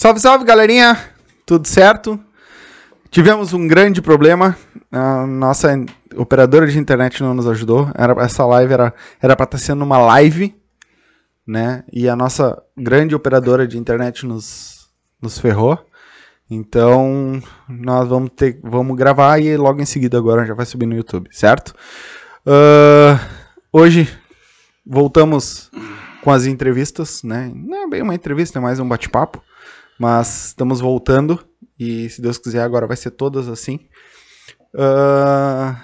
Salve, salve, galerinha! Tudo certo? Tivemos um grande problema. A nossa operadora de internet não nos ajudou. Era, essa live era era para estar tá sendo uma live, né? E a nossa grande operadora de internet nos, nos ferrou. Então, nós vamos ter, vamos gravar e logo em seguida agora já vai subir no YouTube, certo? Uh, hoje voltamos com as entrevistas, né? Não é bem uma entrevista, é mais um bate-papo. Mas estamos voltando e se Deus quiser agora vai ser todas assim. Uh,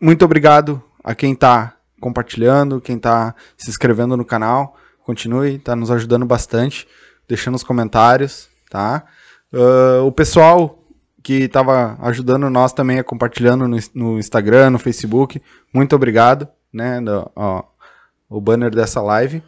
muito obrigado a quem está compartilhando, quem está se inscrevendo no canal. Continue, está nos ajudando bastante, deixando os comentários, tá? Uh, o pessoal que estava ajudando nós também a compartilhando no, no, Instagram, no Facebook, muito obrigado, né? Ó, o banner dessa live.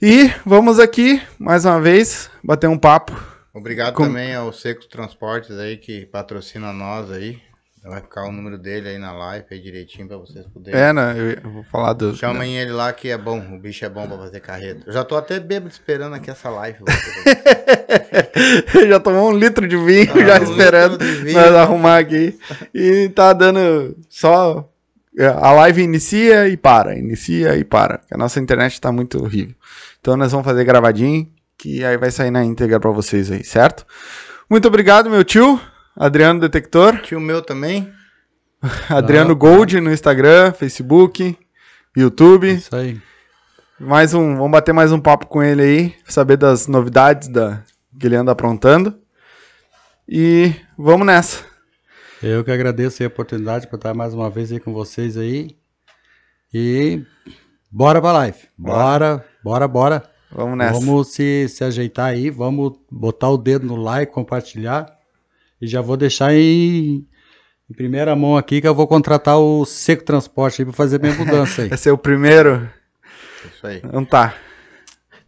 E vamos aqui, mais uma vez, bater um papo. Obrigado com... também ao Seco Transportes aí, que patrocina nós aí. Vai ficar o número dele aí na live aí direitinho pra vocês poderem. É, né? Eu vou falar do. Chamem né? ele lá que é bom. O bicho é bom pra fazer carreta. Eu já tô até bêbado esperando aqui essa live. já tomou um litro de vinho, ah, já um esperando vinho, nós arrumar aqui. E tá dando só. A live inicia e para, inicia e para. A nossa internet tá muito horrível. Então nós vamos fazer gravadinho, que aí vai sair na íntegra para vocês aí, certo? Muito obrigado, meu tio, Adriano Detector. Tio meu também. Adriano ah, Gold no Instagram, Facebook, YouTube. Isso aí. Mais um, vamos bater mais um papo com ele aí, saber das novidades da que ele anda aprontando. E vamos nessa. Eu que agradeço a oportunidade para estar mais uma vez aí com vocês aí. E bora pra live. Bora. bora. Bora, bora. Vamos nessa. Vamos se, se ajeitar aí, vamos botar o dedo no like, compartilhar. E já vou deixar em, em primeira mão aqui que eu vou contratar o Seco Transporte aí pra fazer minha mudança aí. Esse é o primeiro? Isso aí. Então tá.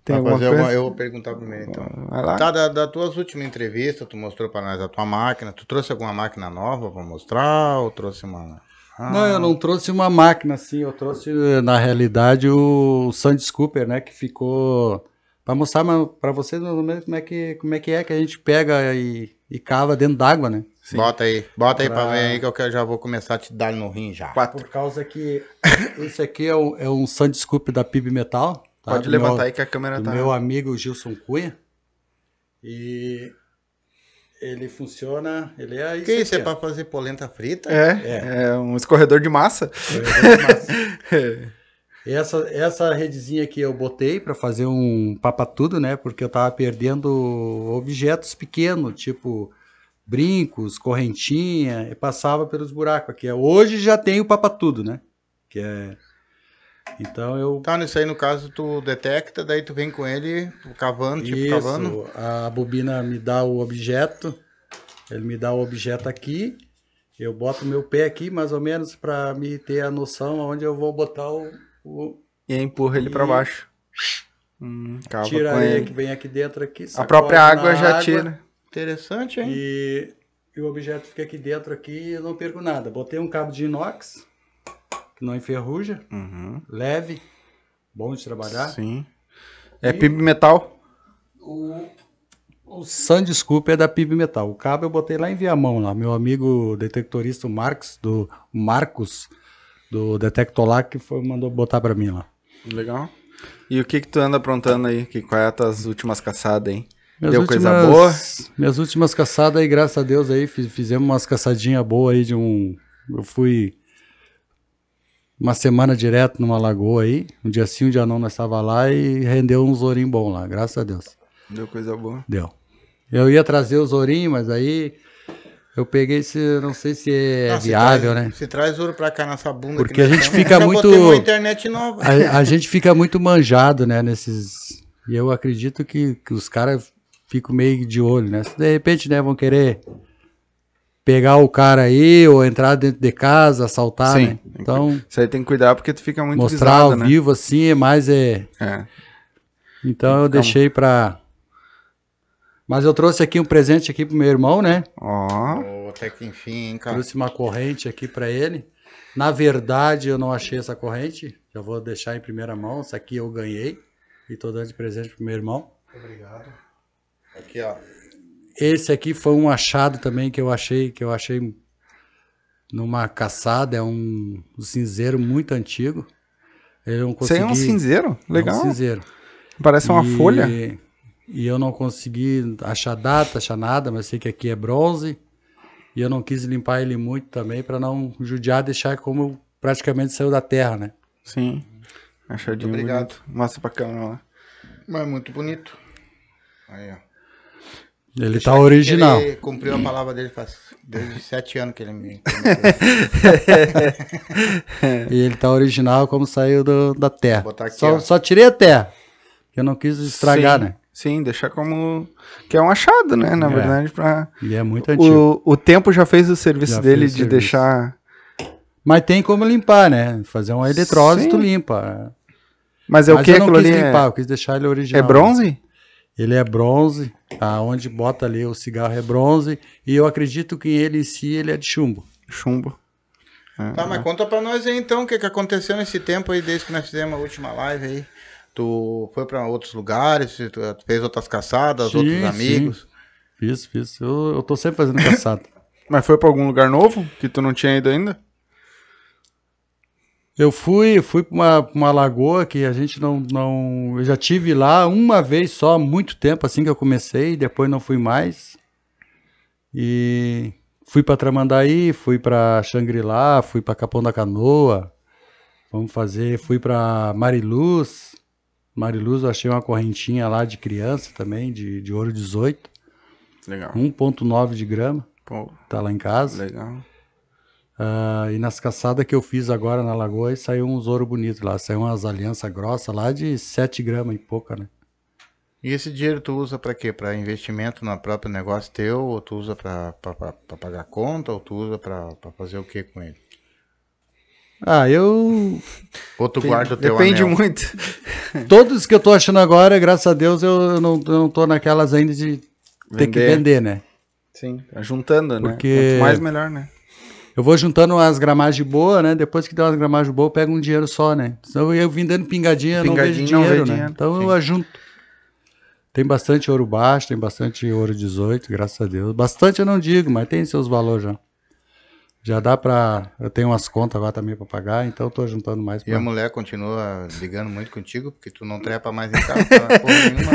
Tem alguma coisa? Uma, eu vou perguntar primeiro então. Vai lá. Tá, da, das tuas últimas entrevistas, tu mostrou pra nós a tua máquina. Tu trouxe alguma máquina nova pra mostrar ou trouxe uma... Ah. Não, eu não trouxe uma máquina assim, eu trouxe na realidade o Sandy Scooper, né, que ficou para mostrar para vocês como é que como é que é que a gente pega e, e cava dentro d'água, né? Sim. Bota aí, bota aí pra... para ver aí que eu já vou começar a te dar no rim já. Quatro. Por causa que esse aqui é, um, é um Sandy Scoop da PIB Metal. Tá? Pode do levantar meu, aí que a câmera tá. meu amigo Gilson Cunha. E ele funciona. Ele é isso. Que isso? É para fazer polenta frita? É, é, é. um escorredor de massa. Escorredor de massa. é. Essa, essa redezinha aqui eu botei para fazer um papatudo, né? Porque eu tava perdendo objetos pequenos, tipo brincos, correntinha, e passava pelos buracos aqui. Hoje já tem o papatudo, né? Que é então eu. Tá, nisso aí no caso tu detecta, daí tu vem com ele cavando, tipo Isso, cavando. A bobina me dá o objeto, ele me dá o objeto aqui, eu boto meu pé aqui mais ou menos para me ter a noção onde eu vou botar o. o... E empurra ele para baixo. Hum, tira ele, que vem aqui dentro aqui. A própria água já água, tira. Interessante, hein? E, e o objeto fica aqui dentro aqui e eu não perco nada. Botei um cabo de inox que não enferruja, uhum. leve, bom de trabalhar. Sim. É PIB metal? O, o Sand Scoop é da PIB metal. O cabo eu botei lá em Viamão, lá. Meu amigo detectorista Marcos, do Marcos, do Detectolac, que foi, mandou botar para mim lá. Legal. E o que que tu anda aprontando aí? Que, qual é as tuas últimas caçadas aí? Minhas Deu últimas, coisa boa? Minhas últimas caçadas aí, graças a Deus aí, fizemos umas caçadinhas boas aí de um... Eu fui uma semana direto numa lagoa aí. Um dia sim, um dia não, nós estava lá e rendeu uns ourinhos bons lá, graças a Deus. Deu coisa boa. Deu. Eu ia trazer os ourinhos, mas aí eu peguei esse, não sei se é não, viável, traz, né? Se traz ouro pra cá nessa bunda. Porque a gente fica muito. Uma internet nova. A, a, gente fica muito manjado, né? Nesses. E eu acredito que, que os caras ficam meio de olho, né? Se de repente, né, vão querer pegar o cara aí ou entrar dentro de casa, assaltar, Sim, né? Então, isso aí tem que cuidar porque tu fica muito mostrar visado, ao né? vivo assim é mais é. é. Então eu deixei para Mas eu trouxe aqui um presente aqui pro meu irmão, né? Ó. Oh. Até que enfim, hein, cara. Trouxe uma corrente aqui para ele. Na verdade, eu não achei essa corrente. Já vou deixar em primeira mão. Essa aqui eu ganhei e tô dando de presente pro meu irmão. Obrigado. Aqui, ó. Esse aqui foi um achado também que eu achei, que eu achei numa caçada, é um, um cinzeiro muito antigo. Eu não consegui... Você é um cinzeiro? Legal. É um cinzeiro. Parece uma e... folha. E eu não consegui achar data, achar nada, mas sei que aqui é bronze. E eu não quis limpar ele muito também para não judiar, deixar como praticamente saiu da terra, né? Sim. Achadinho muito obrigado. bonito. Mostra pra câmera lá. Mas é muito bonito. Aí, ó. Ele Deixa tá original. Ele cumpriu a palavra dele faz desde sete anos que ele me. e ele tá original como saiu do, da terra. Aqui, só, só, tirei a terra. Eu não quis estragar, sim, né? Sim, deixar como. Que é um achado, né? Na é. verdade, pra. E é muito antigo. O, o tempo já fez o serviço já dele de serviço. deixar. Mas tem como limpar, né? Fazer uma eletrólise, tu limpa. Mas é Mas o que eu não quis limpar, é... eu quis deixar ele original. É bronze? Ele é bronze, aonde bota ali o cigarro é bronze, e eu acredito que ele em si ele é de chumbo. Chumbo. É, tá, mas conta pra nós aí então o que, que aconteceu nesse tempo aí, desde que nós fizemos a última live aí. Tu foi para outros lugares, tu fez outras caçadas, sim, outros amigos? Sim. Fiz, fiz. Eu, eu tô sempre fazendo caçada. mas foi para algum lugar novo que tu não tinha ido ainda? Eu fui, fui para uma, uma lagoa que a gente não, não. Eu já tive lá uma vez só, muito tempo assim que eu comecei, depois não fui mais. E fui para Tramandaí, fui para Xangri-Lá, fui para Capão da Canoa. Vamos fazer, fui para Mariluz. Mariluz eu achei uma correntinha lá de criança também, de, de ouro 18. Legal. 1.9 de grama. Pô, tá lá em casa. Legal. Uh, e nas caçadas que eu fiz agora na lagoa, saiu uns ouro bonito lá. Saiu umas alianças grossas lá de 7 gramas e pouca, né? E esse dinheiro tu usa para quê? Para investimento no próprio negócio teu? Ou tu usa para pagar conta? Ou tu usa para fazer o que com ele? Ah, eu. Ou tu guarda o teu Depende anel. muito. Todos que eu tô achando agora, graças a Deus, eu não, eu não tô naquelas ainda de vender. ter que vender, né? Sim, tá juntando, né? Porque... Quanto mais melhor, né? Eu vou juntando umas gramagens boas, né? Depois que der umas gramagens boas, eu pego um dinheiro só, né? Então eu vim dando pingadinha, pingadinha não vejo dinheiro, não né? Dinheiro. Então Sim. eu ajunto. Tem bastante ouro baixo, tem bastante ouro 18, graças a Deus. Bastante eu não digo, mas tem seus valores já. Já dá pra. Eu tenho umas contas agora também pra pagar, então eu tô juntando mais. Pra... E a mulher continua ligando muito contigo, porque tu não trepa mais em casa, tá porra nenhuma.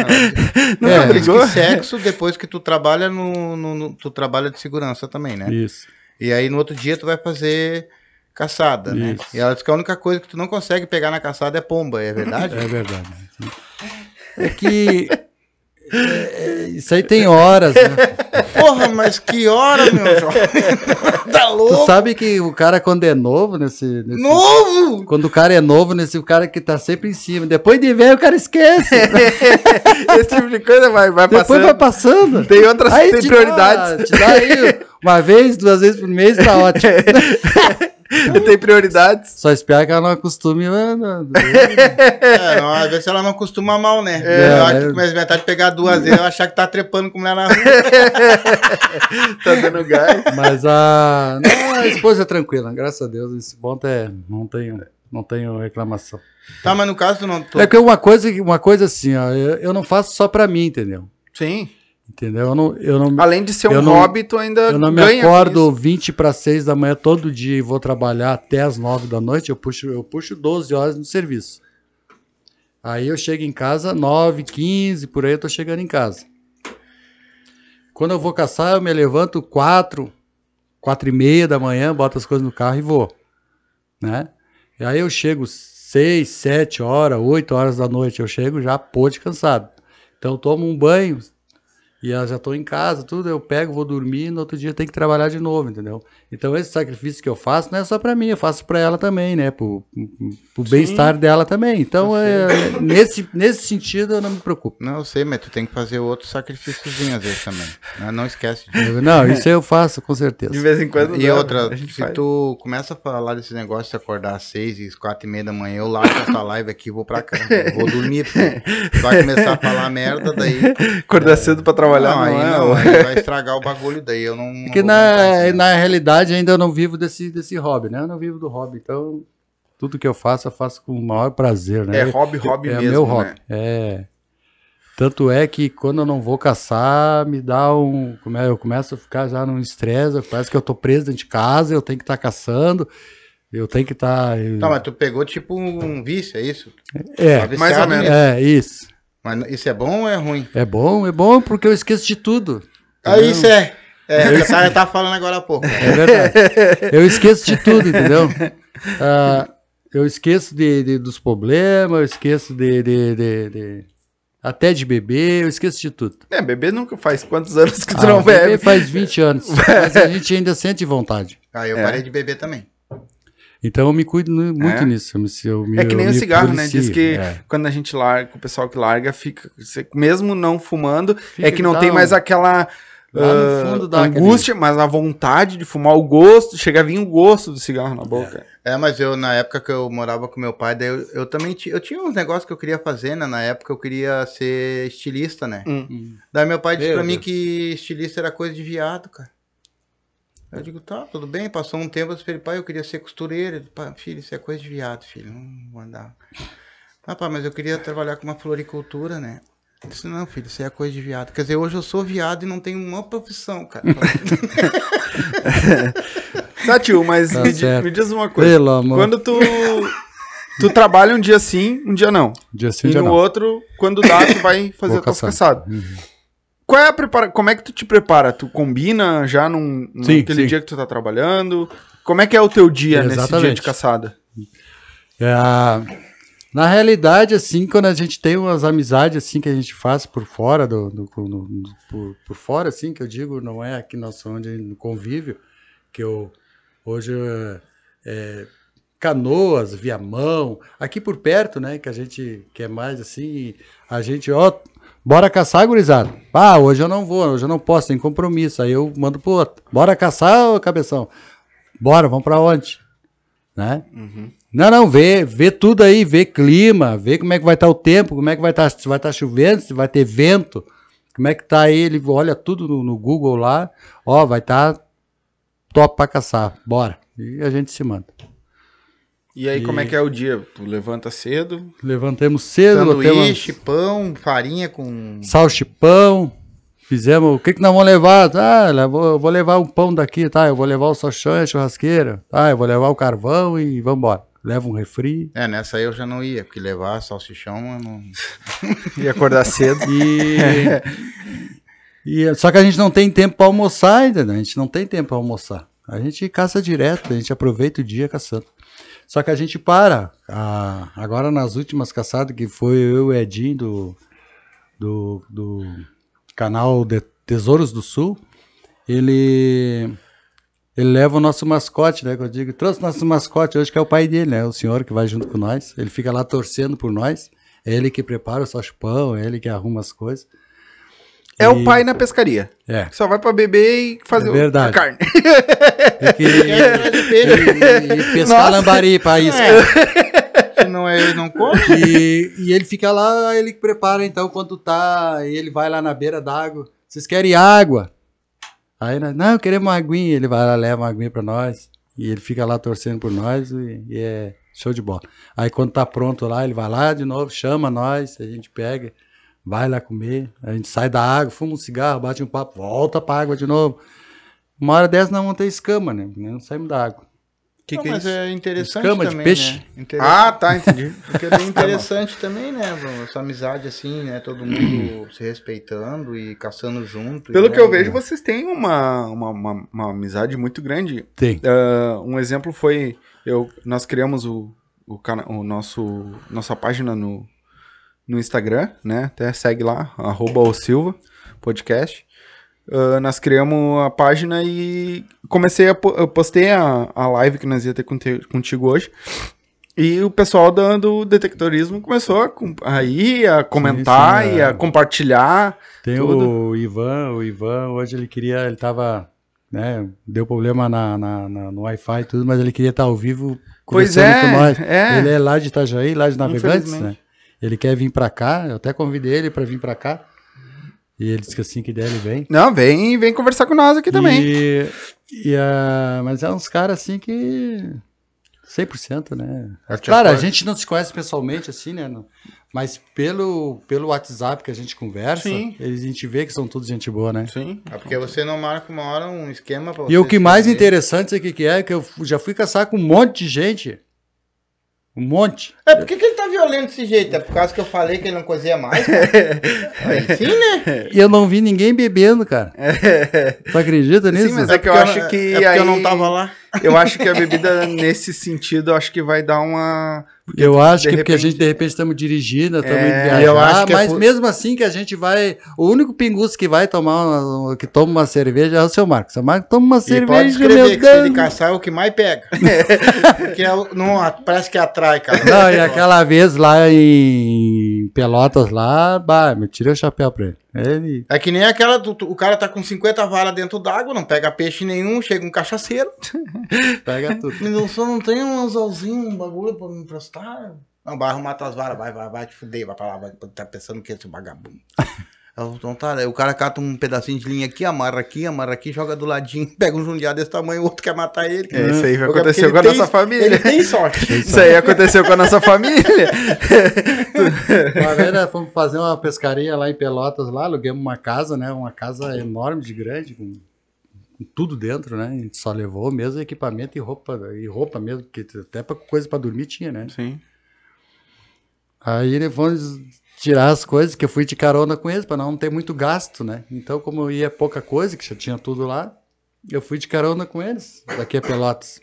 Não, é, que sexo depois que tu trabalha no, no, no, Tu trabalha de segurança também, né? Isso. E aí no outro dia tu vai fazer caçada, né? Isso. né? E ela diz que a única coisa que tu não consegue pegar na caçada é pomba, é verdade? É verdade. É que é, isso aí tem horas, né? Porra, mas que hora, meu jovem? tá louco? Tu sabe que o cara, quando é novo, nesse, nesse, Novo? Quando o cara é novo, nesse o cara que tá sempre em cima. Depois de velho, o cara esquece. Esse tipo de coisa vai, vai Depois passando. Depois vai passando. Tem outras aí tem prioridades. Dá, te dá aí uma vez, duas vezes por mês, tá ótimo. Tem prioridades. Só espera que ela não acostume. é, não, às vezes ela não acostuma mal, né? É, eu acho que começa metade de pegar duas vezes, eu achar que tá trepando com mulher na rua. tá dando gás. Mas a. Não, a esposa é tranquila, graças a Deus. Esse ponto é. Não tenho, não tenho reclamação. Tá, mas no caso tu não. Tu... É que uma coisa, uma coisa assim, ó, eu, eu não faço só pra mim, entendeu? Sim. Entendeu? Eu não, eu não, Além de ser um não, hobby, tu ainda Eu não me acordo 20 para 6 da manhã todo dia e vou trabalhar até as 9 da noite. Eu puxo, eu puxo 12 horas no serviço. Aí eu chego em casa 9, 15, por aí eu tô chegando em casa. Quando eu vou caçar, eu me levanto 4, 4 e meia da manhã, boto as coisas no carro e vou. Né? E aí eu chego 6, 7 horas, 8 horas da noite, eu chego já pôde cansado. Então eu tomo um banho, e elas já estão em casa, tudo, eu pego, vou dormir, no outro dia tem que trabalhar de novo, entendeu? Então esse sacrifício que eu faço não é só para mim, eu faço para ela também, né? Pro, pro bem-estar dela também. Então, é, nesse, nesse sentido, eu não me preocupo. Não, eu sei, mas tu tem que fazer outros sacrifícios às vezes também. Não, não esquece disso. Não, isso eu faço, com certeza. De vez em quando. E dá, outra, se faz. tu começa a falar desse negócio de acordar às seis e quatro e meia da manhã, eu largo essa live aqui e vou pra cama. vou dormir. Tu vai começar a falar merda, daí. Acordar é, cedo pra trabalhar, não, não aí é, não, aí vai estragar o bagulho, daí eu não. Porque não na, na realidade ainda eu não vivo desse, desse hobby, né? Eu não vivo do hobby, então tudo que eu faço, eu faço com o maior prazer, né? É hobby, hobby é, mesmo, É meu hobby, né? é... Tanto é que quando eu não vou caçar, me dá um. como é, Eu começo a ficar já num estresse, parece que eu tô preso dentro de casa, eu tenho que estar caçando, eu tenho que estar. Tá, mas tu pegou tipo um vício, é isso? é, Tá mais ou menos. nisso. é, isso. Mas isso é bom ou é ruim? É bom, é bom porque eu esqueço de tudo. Aí isso é. É, eu tava, eu tava falando agora há pouco. É verdade. Eu esqueço de tudo, entendeu? Ah, eu esqueço de, de- dos problemas, eu esqueço de, de- de- de- Até de beber, eu esqueço de tudo. É, bebê nunca faz quantos anos que tu Ah, não beber bebe? faz 20 anos, mas a gente ainda sente vontade. Aí eu É. parei de beber também. Então eu me cuido nu- muito É? nisso. Eu me, eu me- É que nem o cigarro, né? Diz policio, que é. quando a gente larga, o pessoal que larga, fica. você- mesmo não fumando, Fica é que não tem um- mais aquela. Lá no fundo dá angústia, mas a vontade de fumar, o gosto, chega a vir o gosto do cigarro na boca. É, mas eu, na época que eu morava com meu pai, daí eu, eu também tinha, eu tinha uns negócios que eu queria fazer, né? Na época eu queria ser estilista, né? Hum. Daí meu pai disse Meu pra mim Deus. que estilista era coisa de viado, cara. Eu digo, tá, tudo bem. Passou um tempo, eu ele, pai, eu queria ser costureiro. "Pá, filho, isso é coisa de viado, filho. Não vou andar. Ah, pai, mas eu queria trabalhar com uma floricultura, né? Eu disse, não, filho, isso é coisa de viado. Quer dizer, hoje eu sou viado e não tenho uma profissão, cara. Tá, tio, mas Tá me, me diz uma coisa. Pelo amor. Quando tu. Tu trabalha um dia sim, um dia não. Dia sim, e dia no não. outro, quando dá, tu vai fazer a tua caçada. Uhum. Qual é a prepara... Como é que tu te prepara? Tu combina já num, Sim, naquele sim. dia que tu tá trabalhando? Como é que é o teu dia nesse dia de caçada? É, na realidade, assim, quando a gente tem umas amizades assim que a gente faz por fora do, do- do- do- por, por fora, assim, que eu digo, não é aqui nós onde no convívio, que eu hoje é, Canoas, Viamão, aqui por perto, né, que a gente quer mais assim, a gente, ó, bora caçar, gurizada. Ah, hoje eu não vou, hoje eu não posso, tem compromisso. Aí eu mando pro outro. Bora caçar, ô cabeção. Bora, vamos pra onde? Né? Não, não, vê, vê tudo aí, vê clima, vê como é que vai estar o tempo, como é que vai estar, se vai estar chovendo, se vai ter vento, como é que tá aí, ele olha tudo no, no Google lá, ó, vai estar top pra caçar, bora. E a gente se manda. E aí, E- como é que é o dia? Tu levanta cedo? Levantemos cedo, Sanduíche, botemos pão, farinha com. salchipão, fizemos, o que que nós vamos levar? Ah, eu vou, levar um pão daqui, tá, eu vou levar o salchão e a churrasqueira, tá, eu vou levar o carvão e vamos embora. Leva um refri, É, nessa aí eu já não ia, porque levar salsichão eu não. E acordar cedo? E, e- só que a gente não tem tempo para almoçar ainda, né? A gente não tem tempo para almoçar. A gente caça direto, a gente aproveita o dia caçando. Só que a gente para. Ah, agora nas últimas caçadas, que foi eu e o Edinho do, do, do canal de Tesouros do Sul, ele ele leva o nosso mascote, né? Que eu digo, trouxe nosso mascote hoje, que é o pai dele, né? O senhor que vai junto com nós. Ele fica lá torcendo por nós. É ele que prepara o salchipão, é ele que arruma as coisas. É o E- pai na pescaria. É. Só vai pra beber e fazer É o- verdade. a carne. Tem que ir, e, e pescar Nossa. lambari pra isso. Se não é eu, não como. E, e ele fica lá, ele prepara então quando tá, e ele vai lá na beira d'água. Vocês querem água? Aí nós, não, queremos uma aguinha. Ele vai lá, leva uma aguinha pra nós. E ele fica lá torcendo por nós e, e é show de bola. Aí quando tá pronto lá, ele vai lá de novo, chama nós, a gente pega, vai lá comer. A gente sai da água, fuma um cigarro, bate um papo, volta pra água de novo. Uma hora dessa nós vamos ter escama, né? Não saímos da água. Que Não, que é mas isso? é interessante Escama de também, peixe. né? Interessante. Ah, tá, entendi. Porque é bem interessante também, né, Bruno? Essa amizade assim, né? Todo mundo se respeitando e caçando junto. Pelo e, que eu né, vejo, vocês têm uma, uma, uma, uma amizade muito grande. Tem. Ah, um exemplo foi, eu, nós criamos o, o, cana- o nosso, nossa página no, no Instagram, né? Até segue lá, arroba o Silva podcast. Ah, nós criamos a página e comecei a eu postei a, a live que nós ia ter contigo hoje. E o pessoal dando detectorismo começou a, com- a ir, a comentar e é. a compartilhar. Tem Tudo. o Ivan, o Ivan, hoje ele queria, ele tava, né, deu problema na, na- na- no Wi-Fi e tudo, mas ele queria estar ao vivo Pois é, é. Ele é lá de Itajaí, lá de Navegantes, né? Ele quer vir pra cá, eu até convidei ele pra vir pra cá. E ele disse que assim que der ele vem. Não, vem, vem conversar com nós aqui também. E, e, ah, mas é uns caras assim que 100%, né? Te Claro, a gente não se conhece pessoalmente, assim, né? Mas pelo, pelo WhatsApp que a gente conversa, Sim. eles, a gente vê que são tudo gente boa, né? Sim. É porque você não marca uma hora um esquema pra E o que mais interessante, o que, que é? Que eu já fui caçar com um monte de gente. Um monte. É, por que, que ele tá violento desse jeito? É por causa que eu falei que ele não cozia mais? Aí sim, né? E eu não vi ninguém bebendo, cara. Tu acredita nisso? Sim, mas é que eu acho que É porque aí- eu não tava lá. Eu acho que a bebida, nesse sentido, eu acho que vai dar uma. Eu acho que porque a repente- gente, de repente, estamos dirigindo, estamos É, viajar, eu acho que é mas por- mesmo assim que a gente vai. O único pinguço que vai tomar, uma- que toma uma cerveja é o seu Marcos. O seu Marcos toma uma E pode cerveja, escrever meu que se ele Deus. caçar é o que mais pega. Porque é não, parece que atrai, cara. Não, e aquela vez lá em Pelotas, lá, bah, eu tirei o chapéu pra ele. Ele. É que nem aquela, do- o cara tá com 50 varas dentro d'água, não pega peixe nenhum, chega um cachaceiro. Pega tudo. Mas só não tem um anzolzinho, um bagulho pra me emprestar? Não, vai arrumar tuas varas, vai, vai, vai te fuder, vai pra lá, vai, tá pensando que é esse vagabundo. Então tá, aí o cara cata um pedacinho de linha aqui, amarra aqui, amarra aqui, joga do ladinho, pega um jundiado desse tamanho, o outro quer matar ele. É, isso aí ele com a tem- nossa família. Ele tem sorte. Isso aí aconteceu com a nossa família. Uma vez fomos fazer uma pescaria lá em Pelotas, lá, alugamos uma casa, né? Uma casa enorme de grande, com, com tudo dentro, né? A gente só levou mesmo equipamento e roupa, e roupa mesmo, porque até pra, coisa pra dormir tinha, né? Sim. Aí eles fomos tirar as coisas, que eu fui de carona com eles, pra não ter muito gasto, né? Então, como eu ia pouca coisa, que já tinha tudo lá, eu fui de carona com eles, daqui a Pelotas.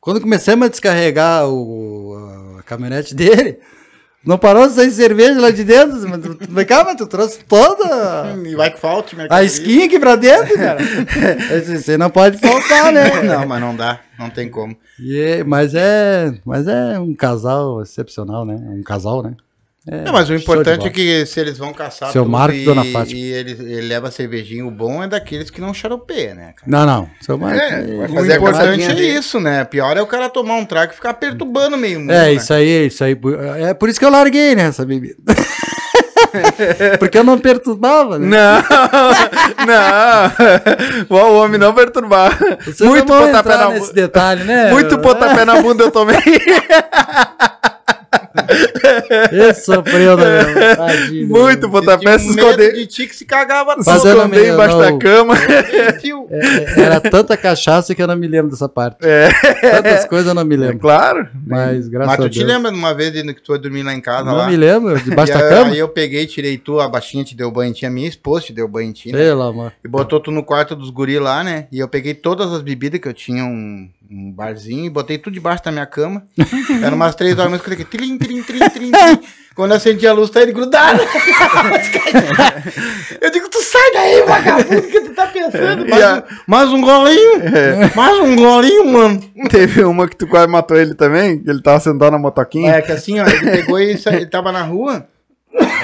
Quando começamos a descarregar o, a caminhonete dele, não parou de sair cerveja lá de dentro, mas tu, mas, cara, mas tu trouxe toda E vai que falte, a skin aqui pra dentro, cara. Você não pode faltar, né? Não, mas não dá, não tem como. E é- mas, é, mas é um casal excepcional, né? Um casal, né? É, Não, mas o importante é que se eles vão caçar Seu Marco e Dona Fátima. e ele, ele leva cervejinho, o bom é daqueles que não charupeia, né, cara? Não, não. Seu Marco. É, é- o importante é dele. isso, né? Pior é o cara tomar um trago e ficar perturbando meio mundo, É, né? isso aí, isso aí. É por isso que eu larguei, né, essa bebida. Porque eu não perturbava, né? Não, não. O homem não perturbar. Vocês Muito pontapé entrar na nesse bunda. detalhe, né? Muito pontapé na bunda eu tomei. Sofreu, né? Tadinho. Muito pontapé se Tinha um medo esconder. de ti que se cagava Se Mas eu não esconder me- embaixo não- da cama. Fio. É, Era tanta cachaça que eu não me lembro dessa parte. É. Tantas coisas eu não me lembro. Claro. Mas graças Mas a tu Deus. te lembra de uma vez que tu foi dormir lá em casa Não lá? me lembro, debaixo da cama. Aí eu peguei, tirei tu, a baixinha te deu banho em ti, a minha esposa te deu banho em ti, né? Sei lá, mano. E botou tu no quarto dos guri lá, né? E eu peguei todas as bebidas que eu tinha, um, um barzinho, e botei tudo debaixo da minha cama. Era umas três horas, mas eu falei, trim, trim, trim, trim, trim. Quando eu acendi a luz, tá ele grudado. eu digo, tu sai daí, vagabundo, o que tu tá pensando? Mais, a- um, mais um golinho, mais um golinho, mano. Teve uma que tu quase matou ele também, que ele tava sentado na motoquinha. É que assim, ó, ele pegou e sa- ele tava na rua,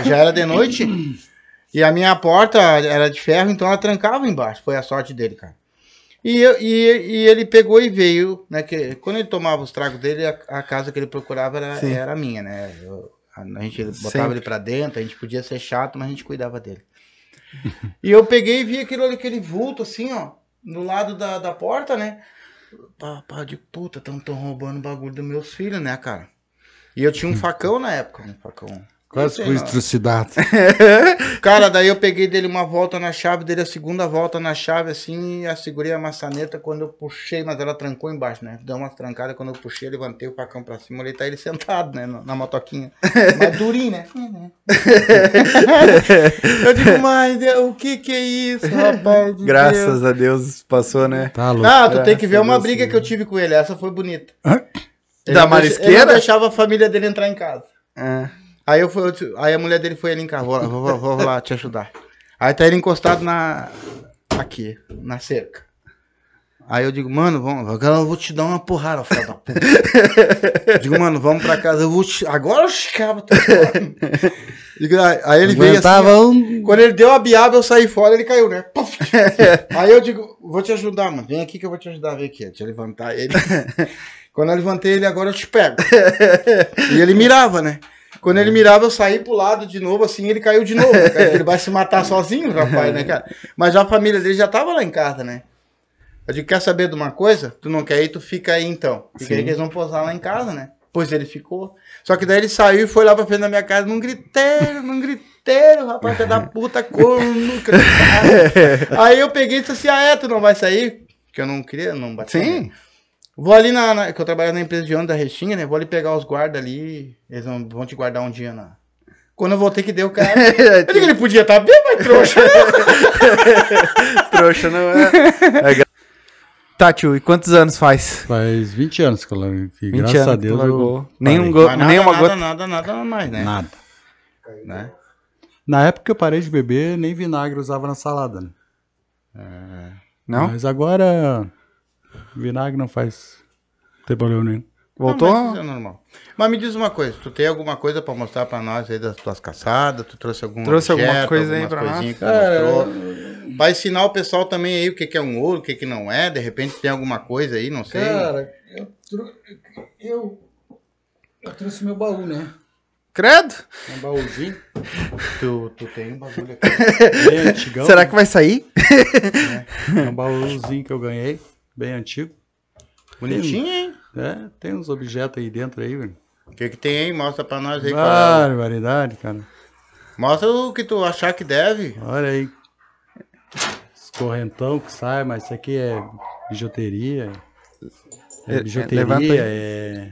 já era de noite, e a minha porta era de ferro, então ela trancava embaixo. Foi a sorte dele, cara. E, eu- e, e ele pegou e veio, né? Que, quando ele tomava os tragos dele, a, a casa que ele procurava era, Sim. era minha, né? Eu- a, gente botava Sempre. ele pra dentro, a gente podia ser chato, mas a gente cuidava dele. e eu peguei e vi aquilo ali, aquele vulto assim, ó, no lado da, da porta, né? Pá, pá, de puta, tão, tão roubando o bagulho dos meus filhos, né, cara? E eu tinha um facão na época, um facão. Quase fui estrucidado. Cara, daí eu peguei dele uma volta na chave, dele a segunda volta na chave, assim, e a segurei a maçaneta quando eu puxei, mas ela trancou embaixo, né? Deu uma trancada, quando eu puxei, levantei o facão pra cima, olhei, tá ele sentado, né, na na motoquinha. Mas durinho, né? eu digo, mas Deus, o que que é isso, rapaz? de Graças a Deus passou, né? Tá louco. Deus? Ah, tu tem que ver uma Deus, briga sim. que eu tive com ele, essa foi bonita. Da marisqueira? Ele não deixava a família dele entrar em casa. É. Aí, eu fui, aí a mulher dele foi ali em casa, vou, lá- vou, vou- vou lá te ajudar. Aí tá ele encostado na. Aqui, na cerca. Aí eu digo, mano, vamos, agora eu vou te dar uma porrada, filho da puta. Eu digo, mano, vamos pra casa, eu vou te. Agora eu. Digo, aí- Aí ele veio assim. Um... Quando ele deu a biaba, eu saí fora, ele caiu, né? Puf. Aí eu digo, vou te ajudar, mano. Vem aqui que eu vou te ajudar, vem aqui. Deixa eu levantar ele. Quando eu levantei ele, agora eu te pego. E ele mirava, né? Quando ele mirava, eu saí pro lado de novo, assim, ele caiu de novo. Cara, ele vai se matar sozinho, rapaz, né, cara? Mas a família dele já tava lá em casa, né? Eu digo, quer saber de uma coisa? Tu não quer ir, tu fica aí então. Fica aí que eles vão posar lá em casa, né? Pois ele ficou. Só que daí ele saiu e foi lá pra frente da minha casa num griteiro, num griteiro, rapaz, filho da puta, corno. tava. aí eu peguei e disse assim, ah é, tu não vai sair? Que eu não queria, não bati. Sim. Vou ali na, na- que eu trabalho na empresa de ônibus da Restinga, né? Vou ali pegar os guardas ali, eles vão, vão te guardar um dia na... Quando eu voltei que deu o cara... Eu digo, ele podia estar bem, mas trouxa. Trouxa não é. é Tá, tio, e quantos anos faz? Faz 20 anos que eu larguei. que 20 Graças anos a Deus eu largou. Nenhum go- nada, nenhuma nada, gota. nada, nada mais, né? Nada. Né? Na época que eu parei de beber, nem vinagre usava na salada. Né? Não? Mas agora, vinagre não faz. Não tem problema nenhum. Voltou? Não, mas isso é normal. Mas me diz uma coisa, tu tem alguma coisa pra mostrar pra nós aí das tuas caçadas? Tu trouxe algum Trouxe alguma coisa aí pra nós? Cara, mostrou? Vai ensinar o pessoal também aí o que, que é um ouro, o que, que não é. De repente tem alguma coisa aí, não sei. Cara, eu, trou- eu, eu trouxe meu baú, né? Credo? Um baúzinho Tu, tu tem um bagulho aqui. bem antigão. Será que vai sair? É um baúzinho que eu ganhei, bem antigo. Bonitinho, hein? É, tem uns objetos aí dentro aí, velho. O que, que tem aí? Mostra pra nós aí. é. Barbaridade, cara. Mostra o que tu achar que deve. Olha aí. Esse correntão que sai, mas isso aqui é bijuteria. É, É é, bijuteria, levanta aí. é.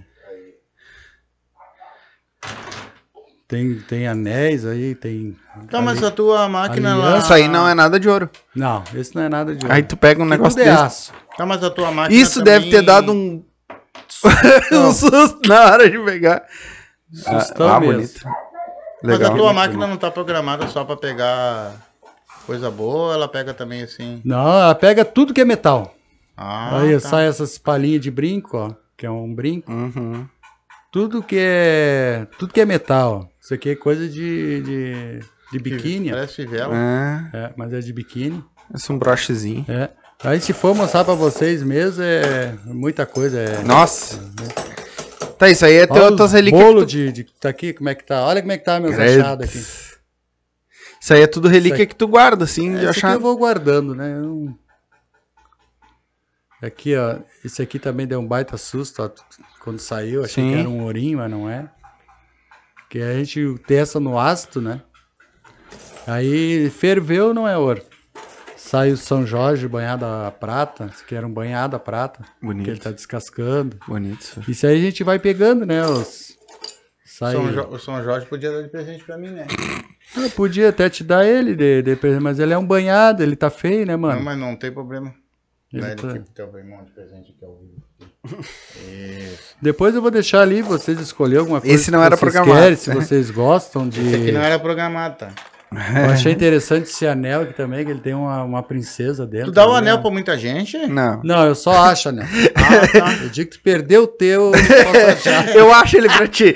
Tem, tem anéis aí, tem. Tá, mas a tua máquina lá. Isso aí não é nada de ouro. Não, esse não é nada de Aí tu pega um negócio é desse. aço. Tá, mas a tua máquina. Isso também- deve ter dado um. um susto na hora de pegar. Sustão ah, mesmo. bonito. Mas Legal. a tua máquina não tá programada só pra pegar coisa boa, ela pega também assim. Não, ela pega tudo que é metal. Ah, aí tá. sai essas palhinhas de brinco, ó. Que é um brinco. Uhum. Tudo que é. Tudo que é metal. Isso aqui é coisa de. de, de biquíni. Parece fivela. É, É, mas é de biquíni. esse é um brochezinho. É. Aí se for mostrar pra vocês mesmo, é muita coisa. É... Nossa. Tá, isso aí é teu, Olha tuas relíquias. bolo tu- de, de. Tá aqui, como é que tá? Olha como é que tá meus Credo. achados aqui. Isso aí é tudo relíquia que tu guarda, assim, de Esse aqui achar. eu vou guardando, né? Eu Aqui, ó. Esse aqui também deu um baita susto, ó. Quando saiu, achei Sim. que era um ourinho, mas não é. Porque a gente testa no ácido, né? Aí ferveu, não é ouro. Sai o São Jorge banhado a prata. Aqui era um banhado a prata. Que ele Bonito. tá descascando. Bonito. isso. Isso aí a gente vai pegando, né? Os... Sai... São Jo- o São Jorge podia dar de presente pra mim, né? Eu podia até te dar ele, de, de presente, mas ele é um banhado, ele tá feio, né, Não, mano? mas não tem problema. Ele Dá ele tá- aqui pro teu irmão de presente aqui ao vivo. Isso. Depois eu vou deixar ali, vocês escolherem alguma coisa. Esse não que era vocês programado, Querem, se vocês gostam de. Esse aqui não era programado, tá? Eu achei interessante esse anel aqui também, que ele tem uma, uma princesa dentro. Tu dá o né? anel pra muita gente? Não. Não, eu só acho anel. Ah, tá. Eu digo que tu perdeu o teu, eu. Eu acho ele pra ti.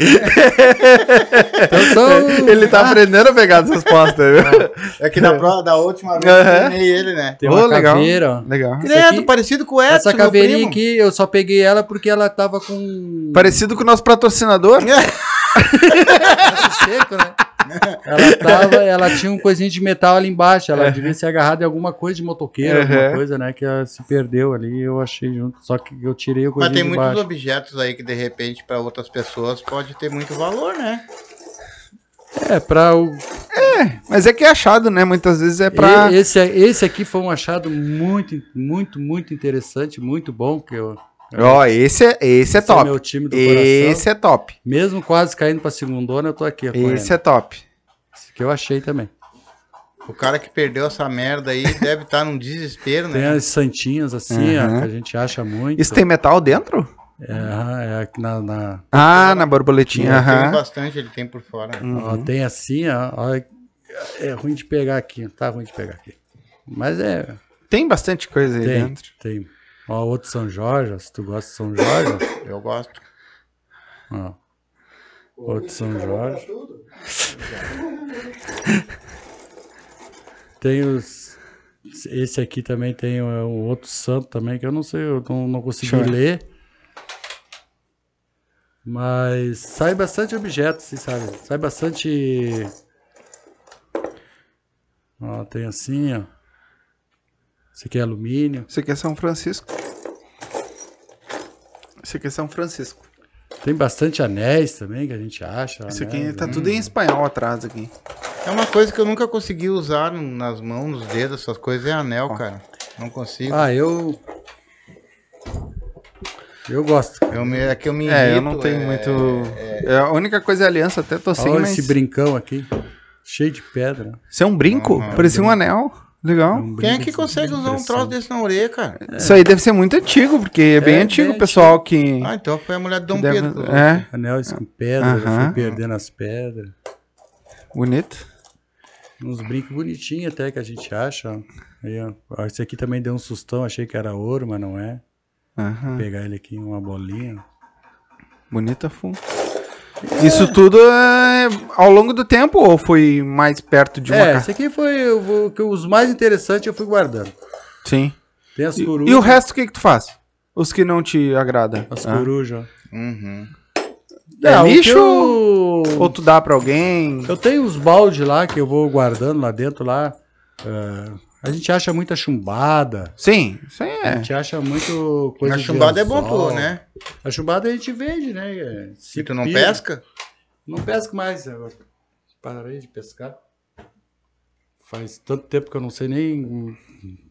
Então, são- ele tá aprendendo a pegar as respostas, viu? É que da, prova, da última vez eu Aham. treinei ele, né? Tem uma caveira. Legal. Credo, aqui- parecido com Essa meu caveirinha aqui, eu só peguei ela porque ela tava com. Parecido com o nosso patrocinador. seco, né? Ela tava, ela tinha um coisinho de metal ali embaixo, ela devia ser agarrada em alguma coisa de motoqueiro, alguma Uhum. coisa, né? Que ela se perdeu ali, eu achei junto. Só que eu tirei o Mas coisinho tem de muitos baixo. objetos aí que de repente pra outras pessoas pode ter muito valor, né? É, pra o. Mas é que é achado, né? Muitas vezes é pra. Esse, esse aqui foi um achado muito, muito, muito interessante, muito bom, que eu. Ó, esse é, esse é esse top. meu time do esse coração. é top. Mesmo quase caindo pra segundona, eu tô aqui. Esse é top. Esse que eu achei também. O cara que perdeu essa merda aí deve estar num desespero, Tem né? as santinhas assim, ó, Uhum. que a gente acha muito. Isso tem metal dentro? É, é aqui na, na- Ah, na borboletinha. Tenho Aham. bastante, ele tem por fora. Ó, tem assim, ó, ó, É ruim de pegar aqui, tá ruim de pegar aqui. Mas é, Tem bastante coisa aí tem, dentro. tem. Ó, outro São Jorge, se tu gosta de São Jorge, Eu gosto. ó. Outro São Jorge. Tem os. Esse aqui também tem o, o outro santo também, que eu não sei, eu não, não consegui Deixa ler. Mas sai bastante objetos, sabe? Sai bastante. Ó, tem assim, ó. Esse aqui é alumínio. Esse aqui é São Francisco. Esse aqui é São Francisco. Tem bastante anéis também que a gente acha. Esse aqui anéis, tá né? tudo em espanhol atrás aqui. É uma coisa que eu nunca consegui usar nas mãos, nos dedos, essas coisas é anel, cara. Não consigo. Ah, eu. Eu gosto. Eu me, é que eu me É, eu irrito, não tenho é- muito. É, a única coisa é aliança, até tô sem, Olha mas. esse brincão aqui. Cheio de pedra. Isso é um brinco? Uhum. Parecia um anel. Legal. Um Quem é que consegue usar um troço desse na orelha, cara? Isso aí deve ser muito antigo, porque é bem É, antigo o pessoal que. Ah, então foi a mulher de Dom deve- Pedro. É, Anel com pedra, Aham. fui perdendo as pedras. bonito. Uns brincos bonitinhos até que a gente acha. ó. Aí, ó. Esse aqui também deu um sustão, achei que era ouro, mas não é. Aham. Vou pegar ele aqui, uma bolinha. Bonita full. Isso tudo é ao longo do tempo ou foi mais perto de uma É, esse aqui foi o que os mais interessantes eu fui guardando. Sim. Tem as E, corujas. e o resto o que, que tu faz? Os que não te agradam? As Ah. corujas. Uhum. É o que lixo eu- Ou tu dá pra alguém? Eu tenho os baldes lá que eu vou guardando lá dentro lá. Ah, a gente acha muita chumbada. Sim, isso aí A é. gente acha muito coisa A chumbada é bom tu, né? A chumbada a gente vende, né? É, Se tu não pira. pesca, Não pesco mais agora. Parei de pescar. Faz tanto tempo que eu não sei nem.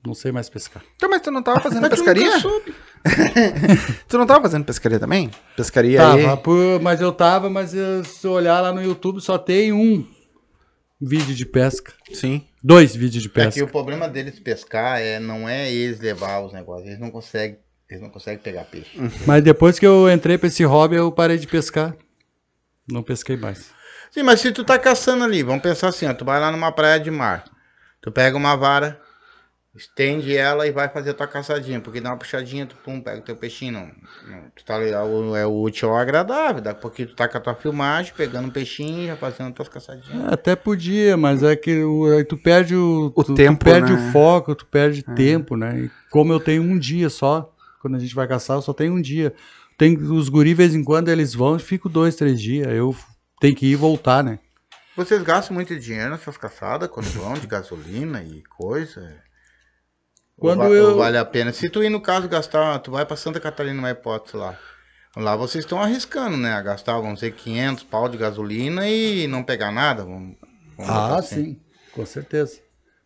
Não sei mais pescar. Então, mas tu não tava fazendo pescaria? Tu não tava fazendo pescaria também? Pescaria aí? Tava, por- mas eu tava, mas eu- se eu olhar lá no YouTube só tem um vídeo de pesca. Sim. Dois vídeos de É que pesca. o problema deles pescar é, não é eles levar os negócios, eles não conseguem, eles não conseguem pegar peixe. Mas depois que eu entrei pra esse hobby, eu parei de pescar. Não pesquei mais. Sim, mas se tu tá caçando ali, vamos pensar assim, ó, tu vai lá numa praia de mar, tu pega uma vara, estende ela e vai fazer a tua caçadinha, porque dá uma puxadinha, tu pum, pega o teu peixinho, não, não, tu tá ali, é o, é o útil ao agradável, daqui a pouquinho tu tá com a tua filmagem, pegando um peixinho e já fazendo as tuas caçadinhas. Até podia, mas é que o- aí tu perde o, O tu, tu tempo, perde né? o foco, tu perde tempo, né? E como eu tenho um dia só, quando a gente vai caçar, eu só tenho um dia. Tem os guri, de vez em quando, eles vão e fico dois, três dias. Eu tenho que ir e voltar, né? Vocês gastam muito dinheiro nessas caçadas, quando vão, de gasolina e coisa? Quando va- eu- vale a pena. Se tu ir no caso gastar, tu vai pra Santa Catarina, uma hipótese lá. Lá vocês estão arriscando, né? A gastar, vamos dizer, 500 pau de gasolina e não pegar nada. Vamos, vamos Ah, assim. sim, com certeza.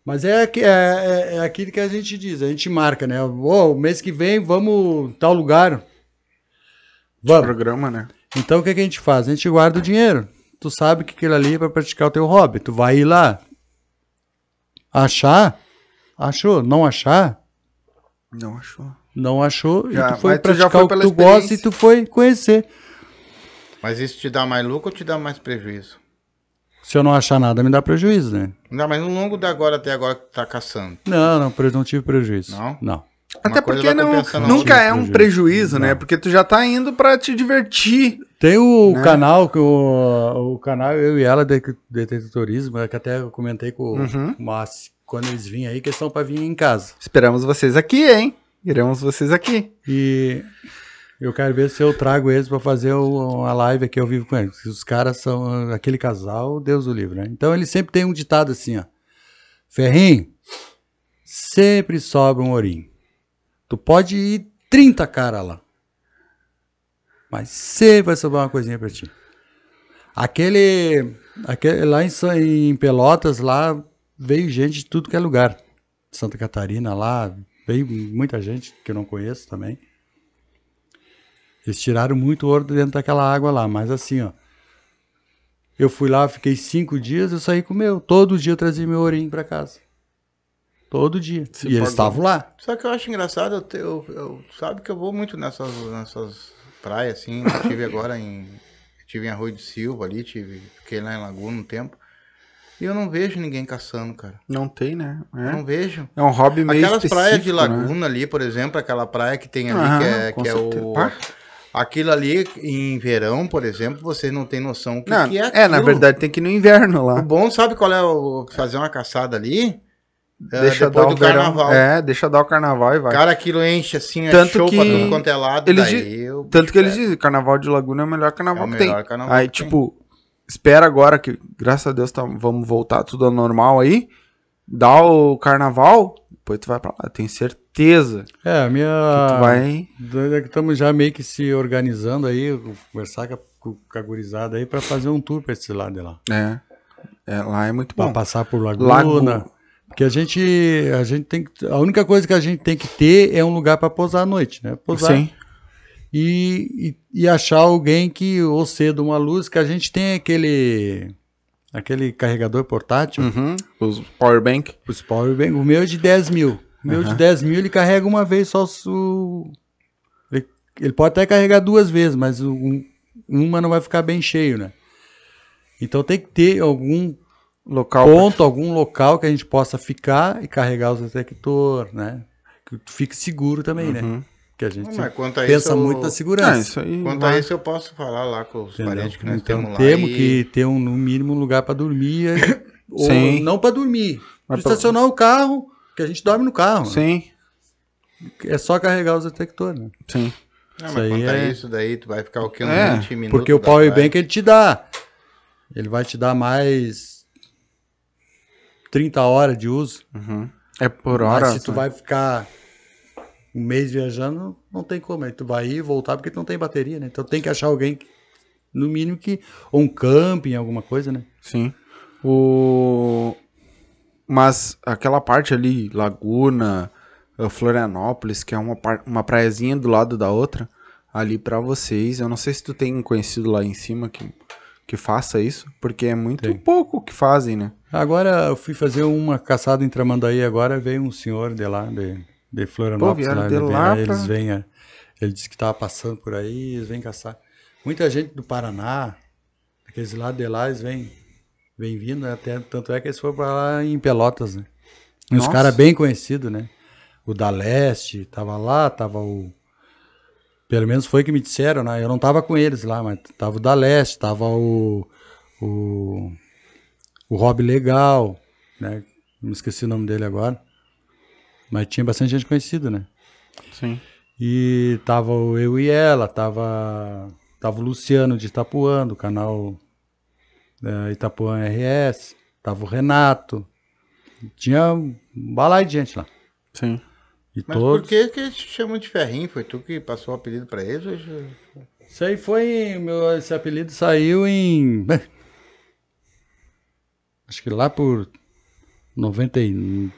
Mas é, que- é, é, é aquilo que a gente diz, a gente marca, né? Ô, mês que vem vamos em tal lugar. Vamos. Programa, né? Então o que, que a gente faz? A gente guarda o dinheiro. Tu sabe que aquilo ali é pra praticar o teu hobby. Tu vai ir lá. Achar? Achou. Não achar? Não achou. Não achou. Já, e tu foi mas tu já praticar foi o que tu gosta e tu foi conhecer. Mas isso te dá mais lucro ou te dá mais prejuízo? Se eu não achar nada, me dá prejuízo, né? Não, mas no longo da agora até agora que tu tá caçando. Não, não, não tive prejuízo. Não? Não. Até coisa porque não, nunca é um Prejuízo. prejuízo, né? Porque tu já tá indo pra te divertir. Tem o Né? canal, que o, o canal Eu e Ela de Detetorismo, é que até eu comentei com Uhum. o Massi, quando eles vinham aí, que eles estão pra vir em casa. Esperamos vocês aqui, hein? Queremos vocês aqui. E eu quero ver se eu trago eles pra fazer uma live aqui ao vivo com eles. Os caras são aquele casal, Deus o livre, né? Então ele sempre tem um ditado assim, ó. Ferrinho, sempre sobra um ourinho. Tu pode ir 30 cara lá. Mas sempre vai sobrar uma coisinha pra ti. Aquele, aquele lá em, em Pelotas, lá veio gente de tudo que é lugar. Santa Catarina lá, veio muita gente que eu não conheço também. Eles tiraram muito ouro dentro daquela água lá, mas assim, ó. Eu fui lá, fiquei cinco dias, eu saí com o meu. Todo dia eu trazia meu ourinho pra casa. Todo dia. Se e eles estavam lá. Só que eu acho engraçado, eu, eu, eu- sabe que eu vou muito nessas, nessas praias, assim, eu tive agora em. Tive em Arroio de Silva ali, tive, fiquei lá em Laguna um tempo. E eu não vejo ninguém caçando, cara. Não tem, né? É, não vejo. é um hobby meio Aquelas praias de né? Laguna ali, por exemplo, aquela praia que tem ali, Aham, que é, que é o. Pá. Aquilo ali, em verão, por exemplo, vocês não têm noção o que, Não, que é é, na aquilo. verdade tem que ir no inverno O lá. bom, sabe qual é o fazer uma caçada ali? É, Deixa depois dar o do verão. carnaval. É, deixa dar o carnaval e vai. Cara, aquilo enche assim, é Tanto show que pra tudo quanto é lado. eles daí eu- Tanto que eles é, dizem, carnaval de Laguna é o melhor carnaval É o que tem. carnaval Aí, que tem. tipo, espera agora que, graças a Deus, tá, vamos voltar tudo ao normal aí. Dá o carnaval, depois tu vai pra lá. Tenho certeza que É, a minha. tu vai. Estamos já meio que se organizando aí, conversar com a, com a gurizada aí pra fazer um tour pra esse lado de lá. É. É, lá é muito Pra bom. passar por Laguna. Lago- Porque a gente, a gente tem que. A única coisa que a gente tem que ter é um lugar pra pousar à noite, né? Pousar. Sim. E, e, e achar alguém que ou cedo uma luz, que a gente tem aquele. Aquele carregador portátil, Uhum. Os power bank. os powerbank. O meu é de 10 mil. O meu de Aham. 10 mil ele carrega uma vez só o. Ele, ele pode até carregar duas vezes, mas um- uma não vai ficar bem cheio, né? Então tem que ter algum Local. ponto, algum local que a gente possa ficar e carregar os detector, né? Que fique seguro também, né? Uhum. Que a gente a pensa isso, muito na segurança. Ah, isso aí. Quanto vai. a isso, eu posso falar lá com os entendeu? parentes que nós então temos lá. temos e- que ter um, no mínimo um lugar para dormir, ou Sim. não para dormir, Mas pra estacionar o carro, que a gente dorme no carro. né? Sim, É só carregar os detectores, né? sim. Não, Isso mas aí quanto a é- isso daí, tu vai ficar o quê? Uns É, 20 minutos Porque o power bank ele te dá, ele vai te dar mais 30 horas de uso. Uhum. É por hora. Mas se tu vai ficar um mês viajando, não tem como. Aí tu vai ir e voltar porque tu não tem bateria, né? Então tem que achar alguém, que, no mínimo que. Ou um camping, alguma coisa, né? Sim. O... Mas aquela parte ali, Laguna, eh, Florianópolis, que é uma, par... uma praiazinha do lado da outra, ali pra vocês. Eu não sei se tu tem um conhecido lá em cima que, que faça isso, porque é muito Tem. pouco que fazem, né? Agora eu fui fazer uma caçada em Tramandaí, agora veio um senhor de lá, de, de Florianópolis. Pô, lá, de lá Eles vêm, é, ele disse que tava passando por aí, eles vêm caçar. Muita gente do Paraná, aqueles lados de lá, eles vêm, vêm vindo, né? Até, tanto é que eles foram pra lá em Pelotas, né? Uns caras bem conhecidos, né? O da Leste, tava lá, tava o... Pelo menos foi que me disseram, né? Eu não tava com eles lá, mas tava o da Leste, tava o... o o Rob Legal, né? Não esqueci o nome dele agora. Mas tinha bastante gente conhecida, né? Sim. E tava eu e ela, tava, tava o Luciano de Itapuã, do canal eh, Itapuã RS, tava o Renato. Tinha um balaio de gente lá. Sim. E Mas todos. por que que eles te chamam de ferrinho? Foi tu que passou o apelido pra eles? Ou... Isso aí foi. Meu, esse apelido saiu em. Acho que lá por 90, e-